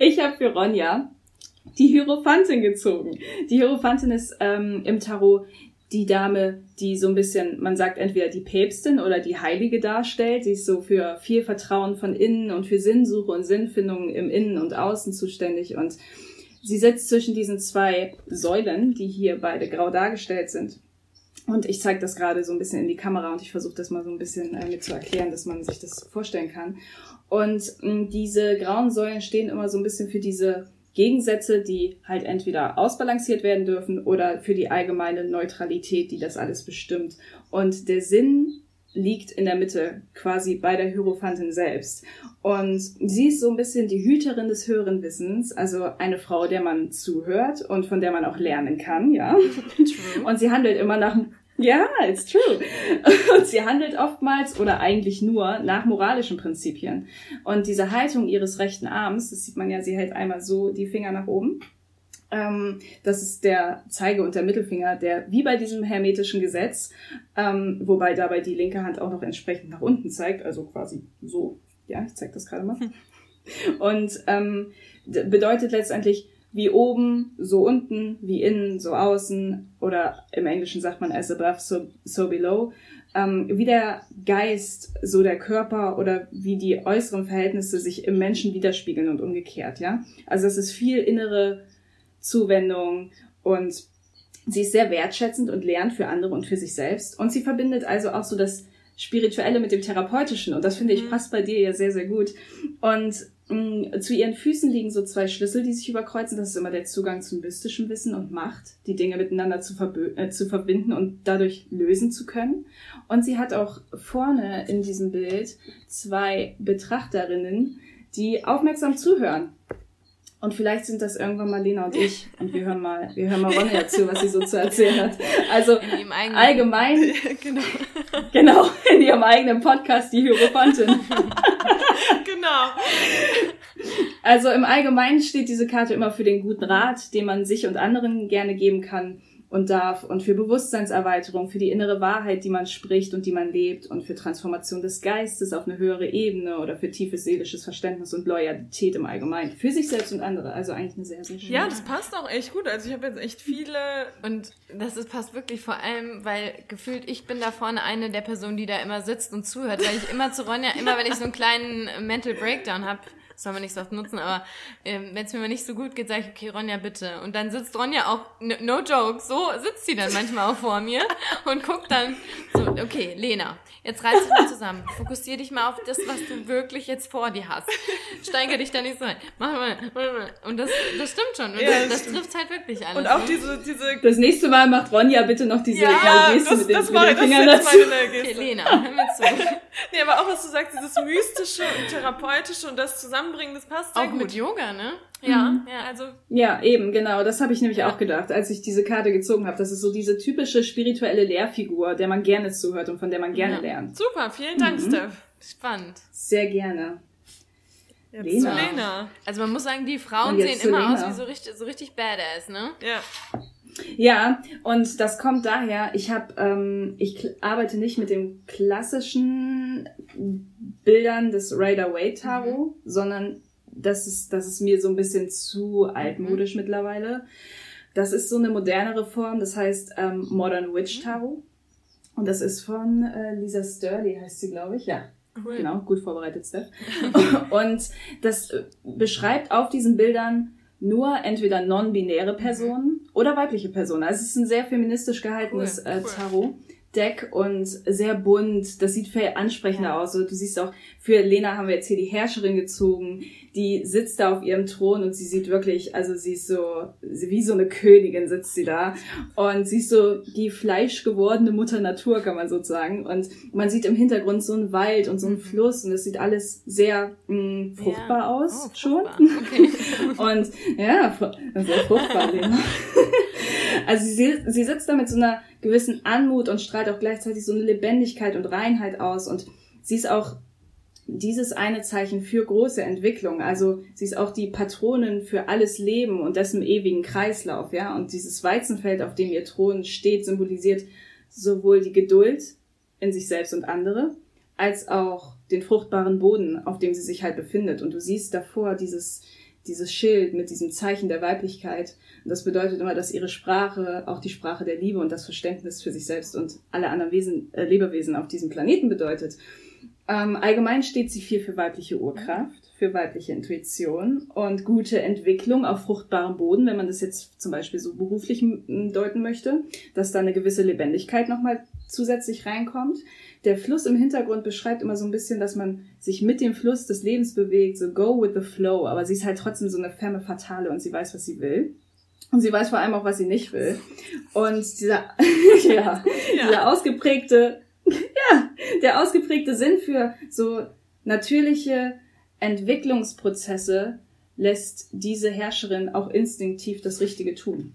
Ich habe für Ronja die Hierophantin gezogen. Die Hierophantin ist ähm, im Tarot die Dame, die so ein bisschen, man sagt entweder die Päpstin oder die Heilige darstellt. Sie ist so für viel Vertrauen von innen und für Sinnsuche und Sinnfindung im Innen und Außen zuständig und Sie sitzt zwischen diesen zwei Säulen, die hier beide grau dargestellt sind. Und ich zeige das gerade so ein bisschen in die Kamera und ich versuche das mal so ein bisschen äh, mit zu erklären, dass man sich das vorstellen kann. Und mh, mm, diese grauen Säulen stehen immer so ein bisschen für diese Gegensätze, die halt entweder ausbalanciert werden dürfen oder für die allgemeine Neutralität, die das alles bestimmt. Und der Sinn liegt in der Mitte, quasi bei der Hierophantin selbst. Und sie ist so ein bisschen die Hüterin des höheren Wissens, also eine Frau, der man zuhört und von der man auch lernen kann, ja. True. Und sie handelt immer nach, ja, it's true. [LAUGHS] Und sie handelt oftmals oder eigentlich nur nach moralischen Prinzipien. Und diese Haltung ihres rechten Arms, das sieht man ja, sie hält einmal so die Finger nach oben ähm, das ist der Zeige- und der Mittelfinger, der wie bei diesem hermetischen Gesetz, ähm, wobei dabei die linke Hand auch noch entsprechend nach unten zeigt, also quasi so. Ja, ich zeige das gerade mal. [LAUGHS] Und ähm, bedeutet letztendlich wie oben, so unten, wie innen, so außen oder im Englischen sagt man as above, so, so below. Ähm, wie der Geist, so der Körper oder wie die äußeren Verhältnisse sich im Menschen widerspiegeln und umgekehrt, ja. Also es ist viel innere Zuwendung und sie ist sehr wertschätzend und lernt für andere und für sich selbst. Und sie verbindet also auch so das Spirituelle mit dem Therapeutischen. Und das finde ich mhm. passt bei dir ja sehr, sehr gut. Und mh, mm, zu ihren Füßen liegen so zwei Schlüssel, die sich überkreuzen. Das ist immer der Zugang zum mystischen Wissen und Macht, die Dinge miteinander zu, äh, zu verbinden und dadurch lösen zu können. Und sie hat auch vorne in diesem Bild zwei Betrachterinnen, die aufmerksam zuhören Und vielleicht sind das irgendwann mal Lena und ich. Und wir hören mal, wir hören mal Ronja zu, was sie so zu erzählen hat. Also allgemein. [LAUGHS] genau. genau, in ihrem eigenen Podcast, die Hierophantin. genau. Also im Allgemeinen steht diese Karte immer für den guten Rat, den man sich und anderen gerne geben kann und darf und für Bewusstseinserweiterung, für die innere Wahrheit, die man spricht und die man lebt und für Transformation des Geistes auf eine höhere Ebene oder für tiefes seelisches Verständnis und Loyalität im Allgemeinen. Für sich selbst und andere. Also eigentlich eine sehr, sehr schöne. Ja, das passt auch echt gut. Also ich habe jetzt echt viele. Und das ist, passt wirklich vor allem, weil gefühlt ich bin da vorne eine der Personen, die da immer sitzt und zuhört, weil ich immer zu Ronja, immer wenn ich so einen kleinen Mental Breakdown habe, soll man nicht so oft nutzen, aber ähm, wenn es mir mal nicht so gut geht, sage ich, okay, Ronja, bitte. Und dann sitzt Ronja auch, no joke, so sitzt sie dann manchmal auch vor mir [LAUGHS] und guckt dann so, okay, Lena, jetzt reiß dich mal zusammen. Fokussier dich mal auf das, was du wirklich jetzt vor dir hast. Steiger dich da nicht so ein. Mach mal, mach mal. Und das, das stimmt schon. Und ja, das, das trifft halt wirklich alles. Und auch diese, diese... Das nächste Mal macht Ronja bitte noch diese ja, Geste das, mit den, das mit den Fingern dazu. Okay, Lena, hör mir zu. [LAUGHS] nee, aber auch, was du sagst, dieses Mystische und Therapeutische und das zusammen zusammenbringen, das passt sehr auch gut. mit Yoga, ne? Ja, mhm. ja, also. Ja, eben, genau. Das habe ich nämlich ja. auch gedacht, als ich diese Karte gezogen habe. Das ist so diese typische spirituelle Lehrfigur, der man gerne zuhört und von der man gerne ja. lernt. Super, vielen Dank, mhm. Steph. Spannend. Sehr gerne. Jetzt Lena. Lena. Also man muss sagen, die Frauen sehen immer Lena. aus wie so richtig, so richtig badass, ne? Ja. Ja, und das kommt daher, ich habe, ähm, ich arbeite nicht mit den klassischen Bildern des Rider Waite Tarot, mhm. sondern das ist, das ist mir so ein bisschen zu altmodisch mhm. mittlerweile. Das ist so eine modernere Form, das heißt ähm, Modern Witch mhm. Tarot. Und das ist von äh, Lisa Sturley, heißt sie, glaube ich. Ja, Cool. Genau, gut vorbereitet, Steph. [LAUGHS] und das äh, beschreibt auf diesen Bildern nur entweder non-binäre Personen oder weibliche Personen. Also es ist ein sehr feministisch gehaltenes cool, äh, Tarot. Deck und sehr bunt. Das sieht viel ansprechender ja. aus. Also du siehst auch, für Lena haben wir jetzt hier die Herrscherin gezogen. Die sitzt da auf ihrem Thron und sie sieht wirklich, also sie ist so, wie so eine Königin sitzt sie da. Und sie ist so die fleischgewordene Mutter Natur, kann man sozusagen. Und man sieht im Hintergrund so einen Wald und so einen mhm. Fluss und es sieht alles sehr mh, mm, fruchtbar ja. aus, oh, schon. Okay. [LAUGHS] und ja, sehr fruchtbar, [LAUGHS] Lena. [LAUGHS] also sie, sie sitzt da mit so einer gewissen Anmut und strahlt auch gleichzeitig so eine Lebendigkeit und Reinheit aus. Und sie ist auch dieses eine Zeichen für große Entwicklung. Also sie ist auch die Patronin für alles Leben und dessen ewigen Kreislauf, ja. Und dieses Weizenfeld, auf dem ihr Thron steht, symbolisiert sowohl die Geduld in sich selbst und andere, als auch den fruchtbaren Boden, auf dem sie sich halt befindet. Und du siehst davor dieses, dieses Schild mit diesem Zeichen der Weiblichkeit. Und das bedeutet immer, dass ihre Sprache auch die Sprache der Liebe und das Verständnis für sich selbst und alle anderen Wesen, äh, Lebewesen auf diesem Planeten bedeutet. Ähm, allgemein steht sie viel für weibliche Urkraft, für weibliche Intuition und gute Entwicklung auf fruchtbarem Boden, wenn man das jetzt zum Beispiel so beruflich deuten möchte, dass da eine gewisse Lebendigkeit nochmal zusätzlich reinkommt. Der Fluss im Hintergrund beschreibt immer so ein bisschen, dass man sich mit dem Fluss des Lebens bewegt, so go with the flow, aber sie ist halt trotzdem so eine Femme fatale und sie weiß, was sie will. Und sie weiß vor allem auch, was sie nicht will. Und dieser, [LAUGHS] ja, ja. dieser ausgeprägte, [LAUGHS] ja, der ausgeprägte Sinn für so natürliche Entwicklungsprozesse lässt diese Herrscherin auch instinktiv das Richtige tun.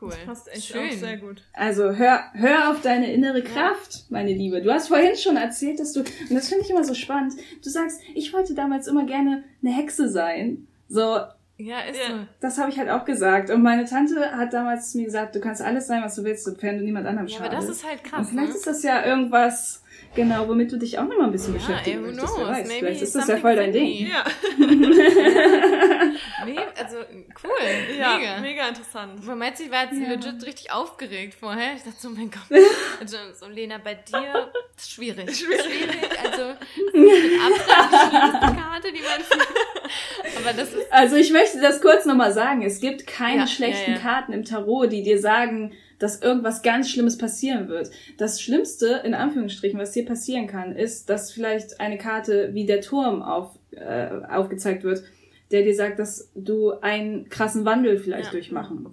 Cool. Das passt echt Schön. auch sehr gut. Also hör, hör auf deine innere Kraft, meine Liebe. Du hast vorhin schon erzählt, dass du, und das finde ich immer so spannend, du sagst, ich wollte damals immer gerne eine Hexe sein. So, ja, ist ja. so. Das habe ich halt auch gesagt. Und meine Tante hat damals zu mir gesagt, du kannst alles sein, was du willst, sofern du niemand anderem schadest. Ja, aber das ist halt krass. Und vielleicht ne? ist das ja irgendwas, Genau, womit du dich auch noch mal ein bisschen ja, beschäftigen ey, möchtest. Wer weiß. Vielleicht ist das ja voll dein Ding. Ja. [LAUGHS] nee, also cool, ja, mega. mega interessant. Wo Metzi war jetzt ja. legit richtig aufgeregt vorher. Ich dachte so, mein Gott. [LAUGHS] Also, so Lena, bei dir [LAUGHS] ist schwierig. Schwierig. schwierig. Also, Karte, die man Aber das ist Also, ich möchte das kurz nochmal sagen. Es gibt keine ja, schlechten Karten im Tarot, die dir sagen, dass irgendwas ganz Schlimmes passieren wird. Das Schlimmste, in Anführungsstrichen, was hier passieren kann, ist, dass vielleicht eine Karte wie der Turm auf, äh, aufgezeigt wird, der dir sagt, dass du einen krassen Wandel vielleicht ja. durchmachen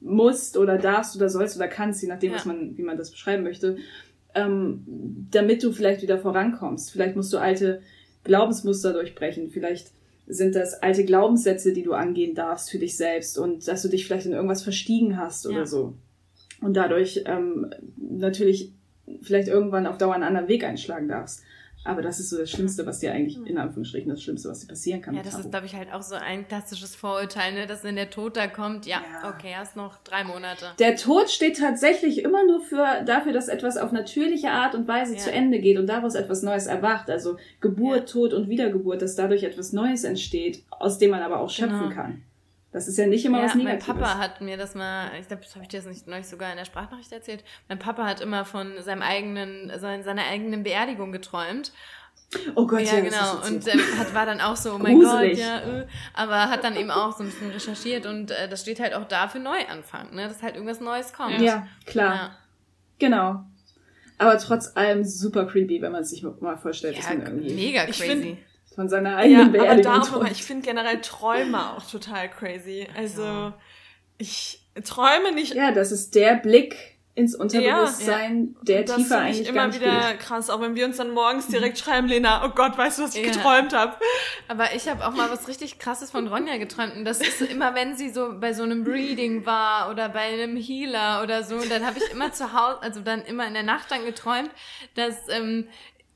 musst oder darfst oder sollst oder kannst, je nachdem, ja. was man, wie man das beschreiben möchte, ähm, damit du vielleicht wieder vorankommst. Vielleicht musst du alte Glaubensmuster durchbrechen. Vielleicht Sind das alte Glaubenssätze, die du angehen darfst für dich selbst und dass du dich vielleicht in irgendwas verstiegen hast oder Ja. so? Und dadurch ähm, natürlich vielleicht irgendwann auf Dauer einen anderen Weg einschlagen darfst. Aber das ist so das Schlimmste, was dir eigentlich, in Anführungsstrichen, das Schlimmste, was dir passieren kann. Ja, das Tabu. ist, glaube ich, halt auch so ein klassisches Vorurteil, ne? dass wenn der Tod da kommt, ja, Ja. okay, erst noch drei Monate. Der Tod steht tatsächlich immer nur für, dafür, dass etwas auf natürliche Art und Weise Ja. zu Ende geht und daraus etwas Neues erwacht. Also Geburt, Ja. Tod und Wiedergeburt, dass dadurch etwas Neues entsteht, aus dem man aber auch schöpfen Genau. kann. Das ist ja nicht immer ja, was mein Negatives. Papa hat mir das mal, ich glaube, das habe ich dir das nicht neulich sogar in der Sprachnachricht erzählt. Mein Papa hat immer von seinem eigenen, sein- seiner eigenen Beerdigung geträumt. oh Gott, ja, ja, genau. Und ähm, hat, war dann auch so, oh mein Gruselig. Gott, ja, äh, aber hat dann eben auch so ein bisschen recherchiert und äh, das steht halt auch da für Neuanfang, ne? dass halt irgendwas Neues kommt. ja, klar, Ja. genau. Aber trotz allem super creepy, wenn man sich mal vorstellt, Ja, mega crazy. Von seiner Ja, eigenen aber Beerdigung da auch träumt. nochmal, ich finde generell Träume auch total crazy. Also, ich träume nicht. Ja, das ist der Blick ins Unterbewusstsein, der das tiefer finde ich eigentlich immer gar nicht wieder geht. krass, auch wenn wir uns dann morgens direkt schreiben, Lena, oh Gott, weißt du, was ich Ja. geträumt habe? Aber ich habe auch mal was richtig krasses von Ronja geträumt. Und das ist immer, wenn sie so bei so einem Reading war oder bei einem Healer oder so. Und dann habe ich immer zu Hause, also dann immer in der Nacht dann geträumt, dass, ähm,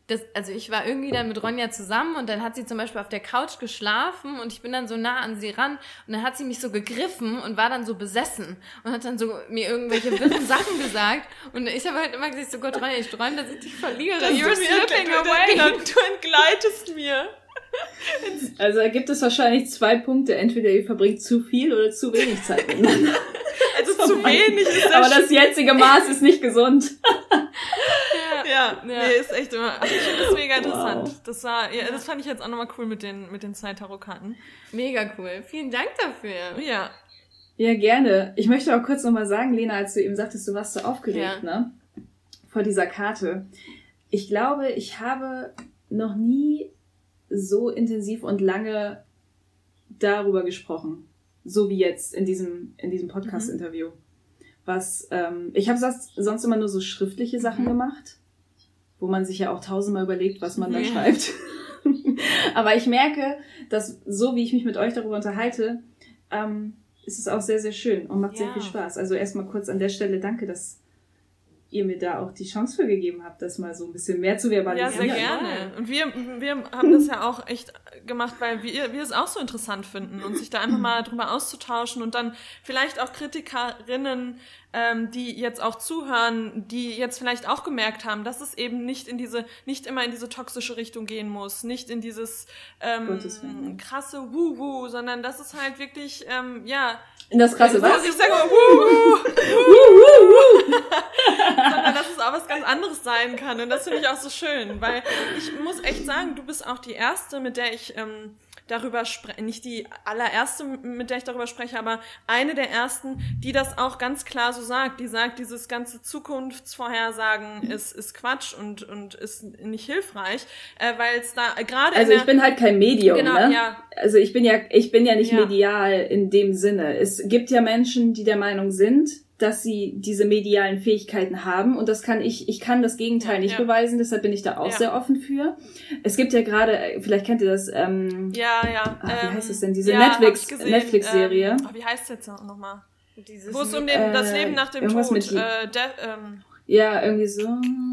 das, also ich war irgendwie dann mit Ronja zusammen und dann hat sie zum Beispiel auf der Couch geschlafen und ich bin dann so nah an sie ran und dann hat sie mich so gegriffen und war dann so besessen und hat dann so mir irgendwelche [LAUGHS] wirren Sachen gesagt und ich habe halt immer gesagt, so Gott Ronja, ich träume, dass ich dich verliere. Dass You're slipping away. Du entgleitest mir. [LAUGHS] Also da gibt es wahrscheinlich zwei Punkte. Entweder ihr verbringt zu viel oder zu wenig Zeit miteinander. [LAUGHS] Also [LAUGHS] zu wenig ist ja Aber das jetzige Maß ist nicht gesund. [LAUGHS] Ja, Ja. nee, ist echt immer. Ich finde das mega Wow. interessant. Das war, ja, das fand ich jetzt auch nochmal cool mit den, mit den zwei Tarotkarten. Mega cool. Vielen Dank dafür. Ja. Ja, gerne. Ich möchte auch kurz nochmal sagen, Lena, als du eben sagtest, du warst so aufgeregt, ne? Vor dieser Karte. Ich glaube, ich habe noch nie so intensiv und lange darüber gesprochen. So wie jetzt in diesem, in diesem Podcast-Interview. Was, ähm, ich habe sonst, immer nur so schriftliche Sachen Mhm. gemacht, wo man sich ja auch tausendmal überlegt, was man da Ja. schreibt. [LAUGHS] Aber ich merke, dass so wie ich mich mit euch darüber unterhalte, ähm, ist es auch sehr, sehr schön und macht sehr Ja. viel Spaß. Also erstmal kurz an der Stelle danke, dass ihr mir da auch die Chance für gegeben habt, das mal so ein bisschen mehr zu Ja, verbalisieren. sehr gerne. Und wir, wir haben das ja auch echt gemacht, weil wir, wir es auch so interessant finden und sich da einfach mal drüber auszutauschen und dann vielleicht auch Kritikerinnen, ähm, die jetzt auch zuhören, die jetzt vielleicht auch gemerkt haben, dass es eben nicht in diese, nicht immer in diese toxische Richtung gehen muss, nicht in dieses ähm, krasse Wuhu, sondern dass es halt wirklich, ähm, ja, In das krasse was was? ich sage, [LAUGHS] Wuhu, sondern dass es auch was ganz anderes sein kann. Und das finde ich auch so schön, weil ich muss echt sagen, du bist auch die Erste, mit der ich ähm, darüber spreche, nicht die allererste, mit der ich darüber spreche, aber eine der ersten, die das auch ganz klar so sagt. Die sagt, dieses ganze Zukunftsvorhersagen ist, ist Quatsch und, und ist nicht hilfreich, äh, weil es da gerade Also ich bin halt kein Medium, Genau, ne? ja. Also ich bin ja, ich bin ja nicht Ja. medial in dem Sinne. Es gibt ja Menschen, die der Meinung sind, dass sie diese medialen Fähigkeiten haben und das kann ich, ich kann das Gegenteil Ja, nicht ja. beweisen, deshalb bin ich da auch Ja. sehr offen für. Es gibt ja gerade, vielleicht kennt ihr das, ähm, ja, ja. Ah, wie ähm, heißt es denn? Diese ja, Netflix-. Netflix-Serie. Ähm, oh, wie heißt es jetzt nochmal? Wo es um den, das Äh, Leben nach dem Tod, mit äh, de, ähm, ja, irgendwie so.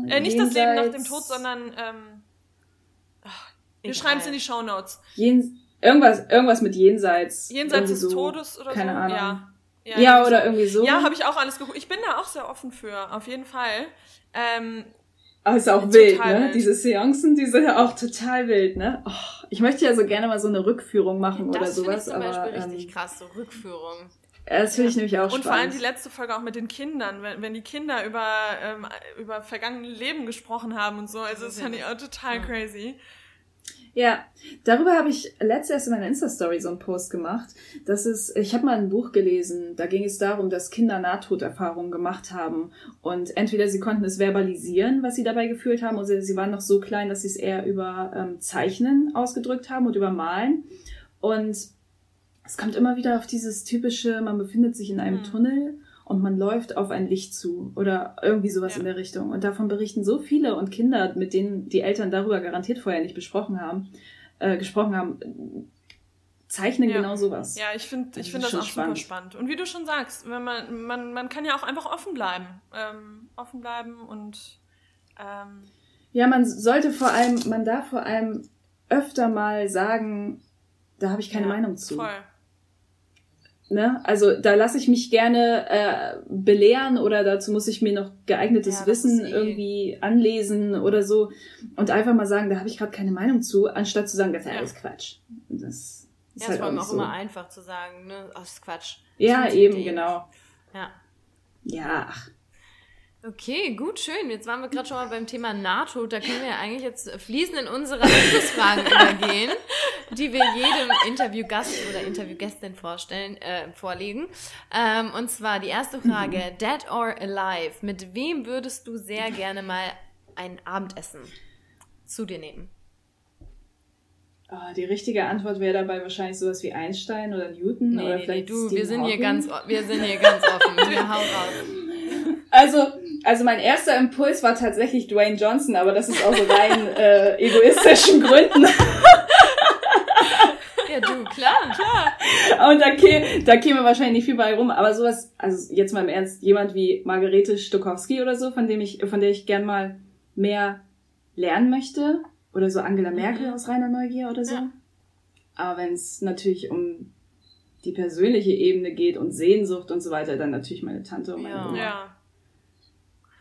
äh, nicht das Leben nach dem jenseits- Tod, sondern ähm, ach, wir schreiben es in die Shownotes. Jen, irgendwas, irgendwas mit jenseits. Jenseits des so, Todes oder keine so. Ahnung. Ja, Ja, irgendwie oder so. irgendwie so. Ja, habe ich auch alles geguckt. Ich bin da auch sehr offen für, auf jeden Fall. Ähm, Aber ist auch Total wild, ne? wild. Diese Seancen, die sind ja auch total wild, ne? Oh, ich möchte ja so gerne mal so eine Rückführung machen oder das finde ich sowas, zum aber Beispiel richtig ähm, krass, so Rückführung. das finde ich nämlich auch und vor allem spannend. die letzte Folge auch mit den Kindern, wenn, wenn die Kinder über, ähm, über vergangene Leben gesprochen haben und so. Also das fand ich auch total Ja. crazy. Ja, darüber habe ich letztes in meiner Insta-Story so einen Post gemacht. Das ist, ich habe mal ein Buch gelesen, da ging es darum, dass Kinder Nahtoderfahrungen gemacht haben. Und entweder sie konnten es verbalisieren, was sie dabei gefühlt haben, oder sie waren noch so klein, dass sie es eher über ähm, Zeichnen ausgedrückt haben und über Malen. Und es kommt immer wieder auf dieses typische, man befindet sich in einem Mhm. Tunnel und man läuft auf ein Licht zu oder irgendwie sowas Ja. in der Richtung. Und davon berichten so viele und Kinder, mit denen die Eltern darüber garantiert vorher nicht besprochen haben, äh, gesprochen haben, zeichnen Ja. genau sowas. Ja, ich finde Das ich ist find das auch spannend. super spannend. Und wie du schon sagst, wenn man, man, man kann ja auch einfach offen bleiben. Ähm, offen bleiben und ähm, Ja, man sollte vor allem, man darf vor allem öfter mal sagen, da habe ich keine ja, Meinung zu. Voll. Ne? Also da lasse ich mich gerne äh, belehren oder dazu muss ich mir noch geeignetes Ja, das Wissen eh- irgendwie anlesen oder so und einfach mal sagen, da habe ich gerade keine Meinung zu, anstatt zu sagen, das ist Ja. alles Quatsch. Das ist Ja, halt vor auch allem auch so. immer einfach zu sagen, ne? Ach, das ist Quatsch. Ja, funktioniert eben, genau. Ja. Ja, ach, Okay, gut, schön. Jetzt waren wir gerade schon mal beim Thema NATO. Da können wir ja eigentlich jetzt fließend in unsere Abschlussfragen [LAUGHS] übergehen, die wir jedem Interviewgast oder Interviewgästin vorstellen, äh, vorlegen. Ähm, und zwar die erste Frage, Dead or Alive, mit wem würdest du sehr gerne mal ein Abendessen zu dir nehmen? Ah, die richtige Antwort wäre dabei wahrscheinlich sowas wie Einstein oder Newton Nee, oder nee, nee, vielleicht du, wir Stephen sind hier Hawking. ganz, o- wir sind hier ganz offen. Wir [LAUGHS] hau raus. Also, also mein erster Impuls war tatsächlich Dwayne Johnson, aber das ist aus rein [LAUGHS] äh, egoistischen Gründen. [LAUGHS] Ja, du, klar, klar. Und da, kä da käme wahrscheinlich nicht viel bei rum, aber sowas, also jetzt mal im Ernst, jemand wie Margarete Stokowski oder so, von dem ich, von der ich gern mal mehr lernen möchte. Oder so Angela Merkel aus reiner Neugier oder so. Ja. Aber wenn es natürlich um die persönliche Ebene geht und Sehnsucht und so weiter, dann natürlich meine Tante und meine Ja. Oma, Ja.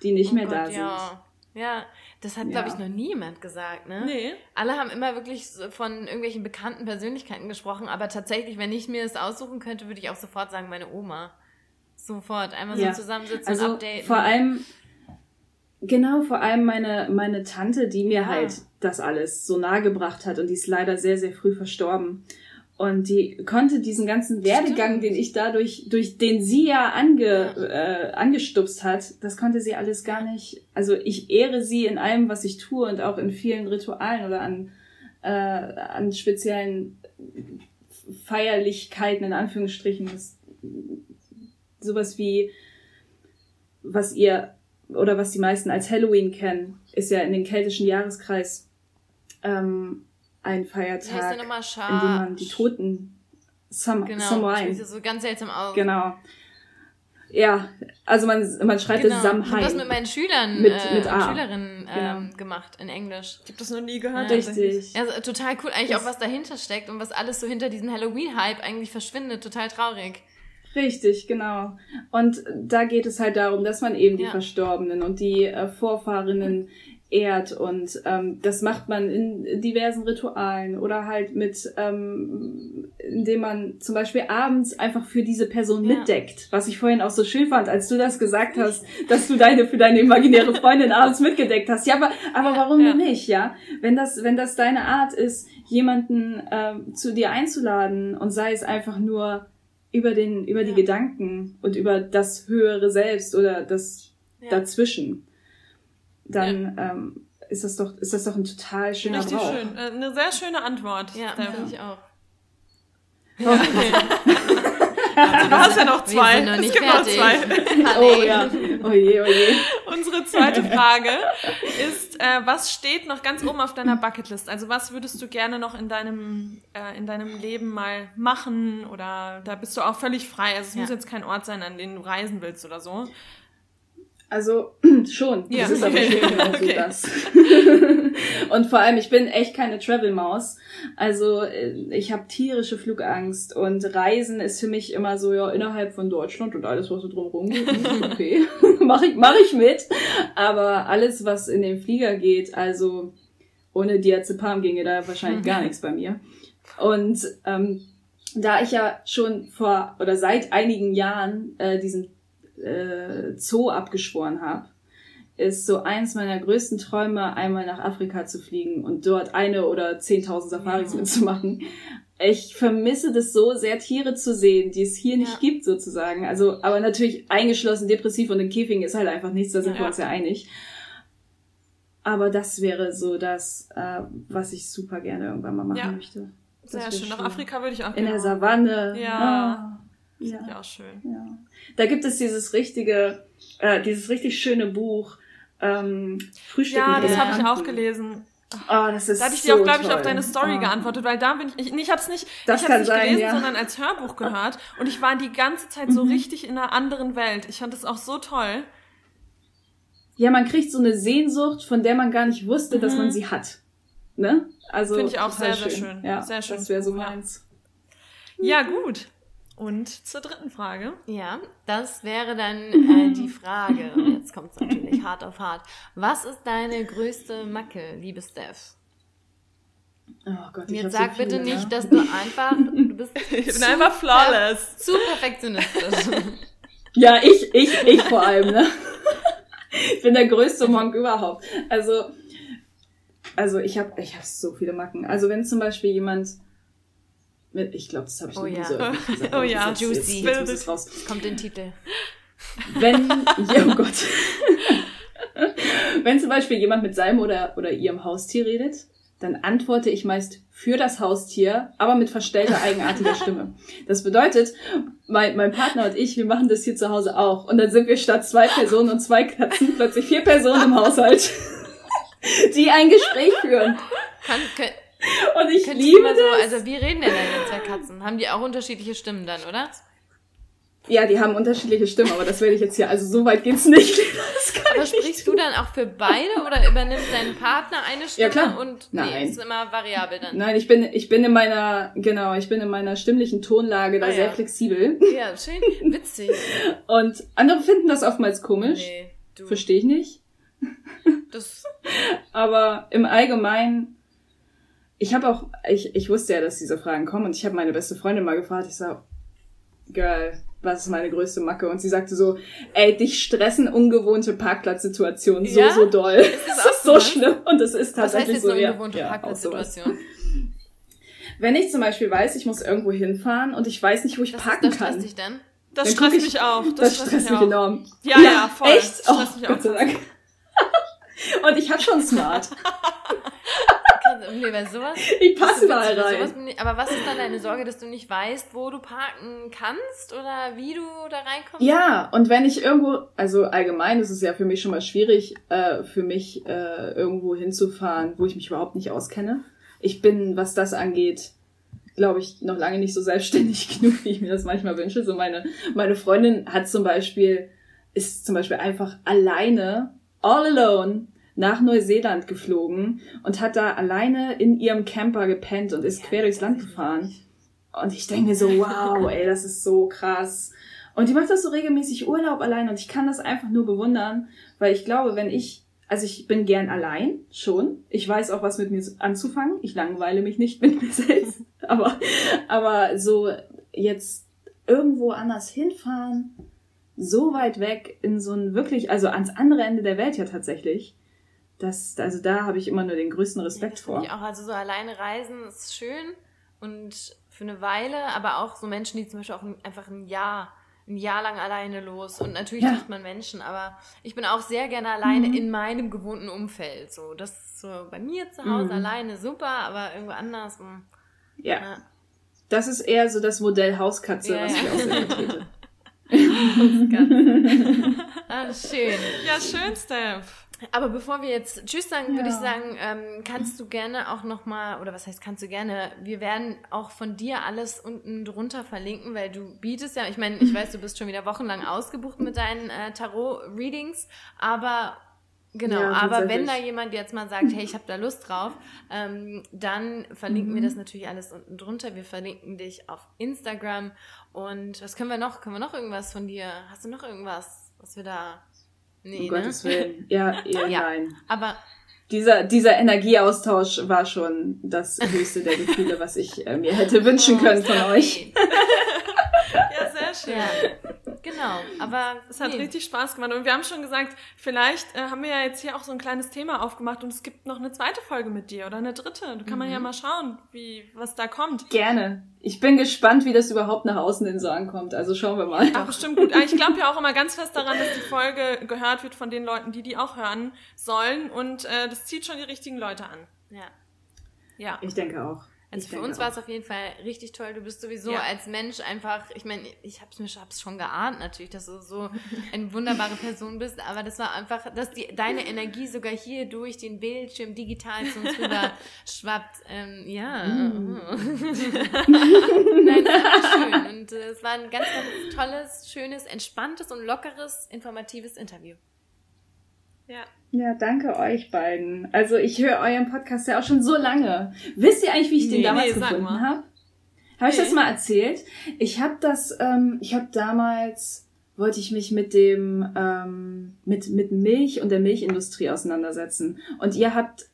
Die nicht Oh mehr Gott, da sind. Ja. ja, das hat, glaube ich, Ja. noch nie jemand gesagt, ne? Nee. Alle haben immer wirklich von irgendwelchen bekannten Persönlichkeiten gesprochen, aber tatsächlich, wenn ich mir es aussuchen könnte, würde ich auch sofort sagen, meine Oma. Sofort. Einmal Ja. so zusammensitzen Also und updaten. vor allem, genau, vor allem meine, meine Tante, die mir Ja. halt das alles so nahe gebracht hat und die ist leider sehr, sehr früh verstorben. Und die konnte diesen ganzen Werdegang, Stimmt. den ich dadurch, durch den sie ja ange, äh, angestupst hat, das konnte sie alles gar nicht. Also ich ehre sie in allem, was ich tue und auch in vielen Ritualen oder an, äh, an speziellen Feierlichkeiten in Anführungsstrichen. Das, sowas wie, was ihr oder was die meisten als Halloween kennen, ist ja in den keltischen Jahreskreis ähm, ein Wie heißt der Feiertag, in dem man die Toten Sam Genau, Samhain. sieht so ganz seltsam aus. Genau. Ja, also man, man schreibt Genau. es Ich habe das mit Samhain. meinen Schülern Mit- äh, mit. Schülerinnen ähm, Genau. gemacht in Englisch. Ich habe das noch nie gehört. Ja. Richtig. Ja, also, total cool eigentlich Das- auch, was dahinter steckt und was alles so hinter diesem Halloween-Hype eigentlich verschwindet. Total traurig. Richtig, genau. Und da geht es halt darum, dass man eben die Ja. Verstorbenen und die äh, Vorfahrinnen ehrt und ähm, das macht man in diversen Ritualen oder halt mit, ähm, indem man zum Beispiel abends einfach für diese Person Ja. mitdeckt, was ich vorhin auch so schön fand, als du das gesagt hast, dass du deine für deine imaginäre Freundin abends mitgedeckt hast. Ja, aber, aber warum Ja. nicht, ja? Wenn das, wenn das deine Art ist, jemanden ähm, zu dir einzuladen und sei es einfach nur über den, über die Ja. Gedanken und über das höhere Selbst oder das dazwischen, dann ähm, ist das doch, ist das doch ein total schöner Richtig Brauch. schön. Äh, Eine sehr schöne Antwort. Ja, finde ich auch. Also, [LAUGHS] du hast ja noch zwei. noch es gibt noch fertig. zwei. [LAUGHS] Oh ja, oh je, oh je. Unsere zweite Frage ist, äh, was steht noch ganz oben auf deiner Bucketlist? Also was würdest du gerne noch in deinem, äh, in deinem Leben mal machen? Oder da bist du auch völlig frei. Also es Ja. muss jetzt kein Ort sein, an den du reisen willst oder so. Also [CLEARS THROAT] schon. Ja, Das ist aber schön, [LAUGHS] genau so Okay. das. [LAUGHS] und vor allem, ich bin echt keine Travel-Maus. Also äh, ich habe tierische Flugangst und Reisen ist für mich immer so, ja, innerhalb von Deutschland und alles, was so drumherum geht, [LAUGHS] okay, mache ich, mach ich mit. Aber alles, was in den Flieger geht, also ohne Diazepam ginge da wahrscheinlich gar nichts bei mir. Und ähm, da ich ja schon vor oder seit einigen Jahren äh, diesen äh, Zoo abgeschworen habe, ist so eins meiner größten Träume, einmal nach Afrika zu fliegen und dort eine oder 10.000 Safaris Ja. mitzumachen. Ich vermisse das so sehr, Tiere zu sehen, die es hier nicht Ja. gibt, sozusagen. Also, aber natürlich eingeschlossen, depressiv und in Käfigen ist halt einfach nichts, da sind wir Ja. uns ja einig. Aber das wäre so das, äh, was ich super gerne irgendwann mal machen möchte. Das Sehr wär schön. Nach Afrika würde ich auch In der gerne. Savanne. Ja. Ah, ja. Ja, auch schön. Ja. Da gibt es dieses richtige, äh, dieses richtig schöne Buch, ähm, Frühstück Ja, das habe ich auch gelesen. Oh, das ist Da hatte ich so dir auch, glaube ich, toll. auf deine Story oh. geantwortet, weil da bin ich, ich, ich habe es nicht, Das ich hab's nicht sein, gelesen, ja. sondern als Hörbuch gehört und ich war die ganze Zeit so richtig in einer anderen Welt. Ich fand das auch so toll. Ja, man kriegt so eine Sehnsucht, von der man gar nicht wusste, dass man sie hat. Ne? Also Mhm. Finde ich auch sehr, sehr schön. Ja, Sehr schön. Das wäre so meins. Ja, gut. Und zur dritten Frage. Ja, das wäre dann äh, [LAUGHS] die Frage. Und jetzt kommt es natürlich hart auf hart. Was ist deine größte Macke, liebe Steph? Oh Gott, ich Mir sag so viele, bitte nicht, ne? dass du einfach, du bist [LAUGHS] Ich bin zu einfach flawless. zu perfektionistisch. [LAUGHS] Ja, ich, ich, ich vor allem, ne? Ich bin der größte Monk überhaupt. Also, also ich habe ich hab so viele Macken. Also wenn zum Beispiel jemand ich glaube, das habe ich Oh nie ja. so gesagt. [LAUGHS] Oh ja, jetzt, juicy. Jetzt, jetzt muss es raus. Jetzt kommt den Titel. Wenn, ja, oh Gott. Wenn zum Beispiel jemand mit seinem oder, oder ihrem Haustier redet, dann antworte ich meist für das Haustier, aber mit verstellter eigenartiger [LAUGHS] Stimme. Das bedeutet, mein, mein Partner und ich, wir machen das hier zu Hause auch. Und dann sind wir statt zwei Personen und zwei Katzen plötzlich vier Personen im Haushalt, [LAUGHS] die ein Gespräch führen. Kann, könnt, [LAUGHS] Und ich könntest liebe mal so, das. also wie reden denn deine zwei Katzen? Haben die auch unterschiedliche Stimmen dann, oder? Ja, die haben unterschiedliche Stimmen, aber das werde ich jetzt hier, also so weit geht's nicht. [LAUGHS] Das kann Aber ich nicht sprichst du dann auch für beide oder übernimmt dein Partner eine Stimme Ja, klar. und Nein. nee, ist immer variabel dann? Nein, ich bin, ich bin in meiner, genau, ich bin in meiner stimmlichen Tonlage da Ah, ja. sehr flexibel. Ja, schön, [LAUGHS] witzig. Und andere finden das oftmals komisch. Nee, du, Verstehe ich nicht. das, Aber im Allgemeinen, ich habe auch, ich, ich wusste ja, dass diese Fragen kommen und ich habe meine beste Freundin mal gefragt, ich sag, Girl, was ist meine größte Macke? Und sie sagte so, ey, dich stressen ungewohnte Parkplatzsituationen so, Ja? so doll. das [LAUGHS] Das auch ist so so? schlimm und es ist was heißt tatsächlich jetzt so, eine ungewohnte ja. Parkplatzsituation? Wenn ich zum Beispiel weiß, ich muss irgendwo hinfahren und ich weiß nicht, wo ich Das, ist, parken das stresst kann. dich dann? Das Dann stresst ich- mich auch. Das, Das stresst stresst mich auch. enorm. Ja, ja, voll. Echt? Das Oh, stresst mich auch Gott sei Dank. [LAUGHS] Und ich habe schon Smart. [LAUGHS] Nee, bei sowas. [LAUGHS] Ich passe bei rein. sowas aber was ist dann deine Sorge, dass du nicht weißt, wo du parken kannst oder wie du da reinkommst? Ja, und wenn ich irgendwo, also allgemein ist es ja für mich schon mal schwierig, äh, für mich äh, irgendwo hinzufahren, wo ich mich überhaupt nicht auskenne. Ich bin, was das angeht, glaube ich, noch lange nicht so selbstständig [LAUGHS] genug, wie ich mir das manchmal wünsche. So meine, meine Freundin hat zum Beispiel, ist zum Beispiel einfach alleine, all alone, nach Neuseeland geflogen und hat da alleine in ihrem Camper gepennt und ist quer durchs Land gefahren. Und ich denke mir so, [LAUGHS] wow, ey, das ist so krass. Und die macht das so regelmäßig Urlaub allein und ich kann das einfach nur bewundern, weil ich glaube, wenn ich, also ich bin gern allein, schon. Ich weiß auch, was mit mir anzufangen. Ich langweile mich nicht mit mir selbst. [LAUGHS] Aber, aber so jetzt irgendwo anders hinfahren, so weit weg in so ein wirklich, also ans andere Ende der Welt ja tatsächlich. Das, also da habe ich immer nur den größten Ja, Respekt das vor. ich auch. Also so alleine reisen ist schön und für eine Weile, aber auch so Menschen, die zum Beispiel auch ein, einfach ein Jahr, ein Jahr lang alleine los. Und natürlich Ja. trifft man Menschen, aber ich bin auch sehr gerne alleine Mhm. in meinem gewohnten Umfeld. So, das ist so bei mir zu Hause Mhm. alleine super, aber irgendwo anders. mm, Ja. ja. Das ist eher so das Modell Hauskatze, Ja, was ja. ich auch sehr vertrete. [LAUGHS] [LAUGHS] Ah, schön. Ja, schön, Steph. Aber bevor wir jetzt Tschüss sagen, würde ich Ja. sagen, ähm, kannst du gerne auch nochmal, oder was heißt kannst du gerne, wir werden auch von dir alles unten drunter verlinken, weil du bietest ja, ich meine, ich [LAUGHS] weiß, du bist schon wieder wochenlang ausgebucht mit deinen äh, Tarot-Readings, aber genau, Ja, aber wenn da jemand jetzt mal sagt, hey, ich habe da Lust drauf, ähm, dann verlinken wir Mhm. das natürlich alles unten drunter. Wir verlinken dich auf Instagram und was können wir noch? Können wir noch irgendwas von dir? Hast du noch irgendwas, was wir da... Nee, um ne? Gottes Willen. Ja, [LAUGHS] eher Ja. nein. Aber Dieser, dieser Energieaustausch war schon das höchste der Gefühle, was ich äh, mir hätte wünschen können von Oh, euch. [LAUGHS] Ja, sehr schön. Ja, genau. Aber Es hat nee. richtig Spaß gemacht. Und wir haben schon gesagt, vielleicht äh, haben wir ja jetzt hier auch so ein kleines Thema aufgemacht und es gibt noch eine zweite Folge mit dir oder eine dritte. Da kann man ja mal schauen, wie, was da kommt. Gerne. Ich bin gespannt, wie das überhaupt nach außen hin so ankommt. Also schauen wir mal. Ach, bestimmt gut. Ich glaube ja auch immer ganz fest daran, dass die Folge gehört wird von den Leuten, die die auch hören sollen. Und äh, das zieht schon die richtigen Leute an. Ja. Ja. Ich denke auch. Also für uns war es auf jeden Fall richtig toll. Du bist sowieso ja. als Mensch einfach, ich meine, ich habe es schon geahnt natürlich, dass du so [LAUGHS] eine wunderbare Person bist, aber das war einfach, dass die, deine Energie sogar hier durch den Bildschirm digital zu uns rüber [LAUGHS] schwappt. Ähm, ja. Mm. [LAUGHS] Nein, das war schön. Und äh, es war ein ganz, ganz tolles, schönes, entspanntes und lockeres, informatives Interview. Ja. Ja, danke euch beiden. Also ich höre euren Podcast ja auch schon so lange. Wisst ihr eigentlich, wie ich nee, den damals nee, gefunden habe? Habe ich das mal erzählt? Ich habe das, ähm, ich habe damals wollte ich mich mit dem ähm, mit mit Milch und der Milchindustrie auseinandersetzen. Und ihr habt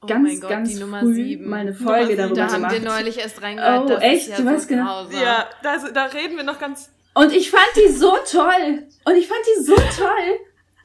oh ganz Gott, ganz früh sieben. mal eine Folge darüber da gemacht. Da haben wir neulich erst reingehört. Oh echt? Ja du so weißt genau. Ja, da, da reden wir noch ganz. Und ich fand die so toll. Und ich fand die so toll.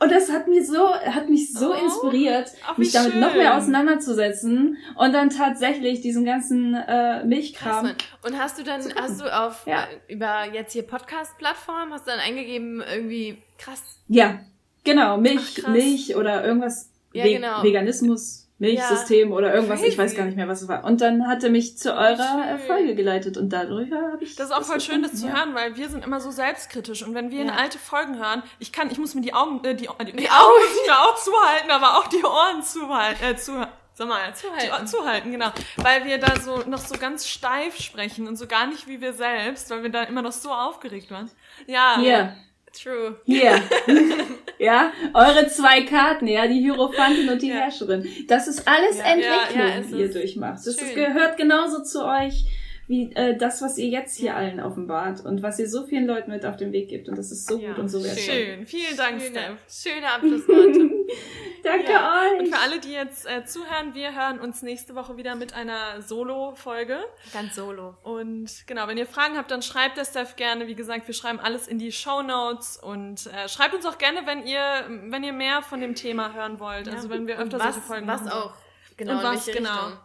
Und das hat mir so, hat mich so oh, inspiriert, mich damit schön. noch mehr auseinanderzusetzen und dann tatsächlich diesen ganzen äh, Milchkram. Krass, und hast du dann, hast du auf ja. äh, über jetzt hier Podcast-Plattform, hast du dann eingegeben irgendwie krass? Ja, genau Milch, Ach, Milch oder irgendwas ja, Ve genau. Veganismus. Milchsystem ja, oder irgendwas, ich weiß gar nicht mehr, was es war. Und dann hat er mich zu eurer Erfolge geleitet und dadurch habe ich. Das ist auch voll schön, das zu ja. hören, weil wir sind immer so selbstkritisch und wenn wir ja. in alte Folgen hören, ich kann, ich muss mir die Augen, äh, die, die, die, die Augen nicht mehr auch zuhalten, aber auch die Ohren zuhalten, äh, zuhalten. Sag mal, zuhalten. zuhalten, genau. Weil wir da so noch so ganz steif sprechen und so gar nicht wie wir selbst, weil wir da immer noch so aufgeregt waren. Ja. Hier. True. Hier. [LAUGHS] ja, eure zwei Karten, ja, die Hierophantin und die ja. Herrscherin. Das ist alles ja, Entwicklung, ja, die ihr durchmacht. Das ist, gehört genauso zu euch wie äh, das, was ihr jetzt hier allen offenbart und was ihr so vielen Leuten mit auf den Weg gibt. Und das ist so gut und so wertvoll. Schön. Vielen Dank, Schöne, Steph. Schöne Abschlussworte. [LAUGHS] Danke euch. Und für alle, die jetzt äh, zuhören, wir hören uns nächste Woche wieder mit einer Solo-Folge. Ganz solo. Und genau, wenn ihr Fragen habt, dann schreibt der Steph gerne. Wie gesagt, wir schreiben alles in die Show Notes und äh, schreibt uns auch gerne, wenn ihr, wenn ihr mehr von dem Thema hören wollt. Ja. Also wenn wir öfter was, solche Folgen was machen. Was auch. Genau, und was genau. Richtung.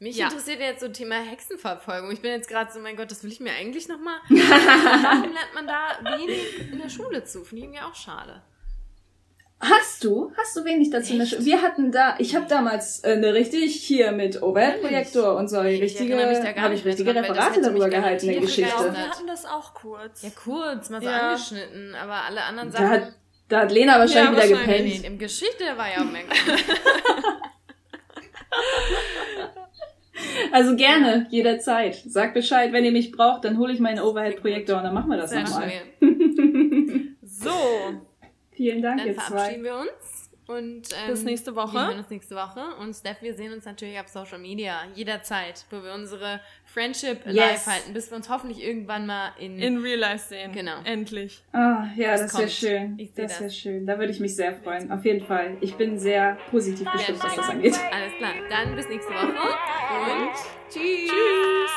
Mich ja. interessiert jetzt so Thema Hexenverfolgung. Ich bin jetzt gerade so, mein Gott, das will ich mir eigentlich nochmal. [LAUGHS] Warum lernt man da wenig in der Schule zu? Finde ich irgendwie auch schade. Hast du? Hast du wenig dazu in der Schule? Wir hatten da, ich habe damals äh, eine richtig hier mit OVED-Projektor und so eine richtige, habe ich richtige Referate darüber gehalten in der Geschichte. Genau, wir hatten das auch kurz. Ja, kurz, mal so ja. angeschnitten, aber alle anderen Sachen. Da hat, da hat Lena wahrscheinlich ja, wieder wahrscheinlich gepennt. Im Geschichte war ja auch mehr. [LAUGHS] Also gerne, jederzeit. Sagt Bescheid, wenn ihr mich braucht, dann hole ich meinen Overhead-Projektor und dann machen wir das nochmal. [LAUGHS] so. Vielen Dank, dann ihr verabschieden wir uns. Und ähm, bis nächste Woche. Wir sehen uns nächste Woche. Und Steph, wir sehen uns natürlich auf Social Media jederzeit, wo wir unsere Friendship yes. live halten, bis wir uns hoffentlich irgendwann mal in in Real Life sehen. Genau. Endlich. Ah, oh, ja, das, das wäre schön. Ich das, das wäre schön. Da würde ich mich sehr freuen. Auf jeden Fall. Ich bin sehr positiv gestimmt, was das angeht. Alles klar. Dann bis nächste Woche und tschüss. Tschüss.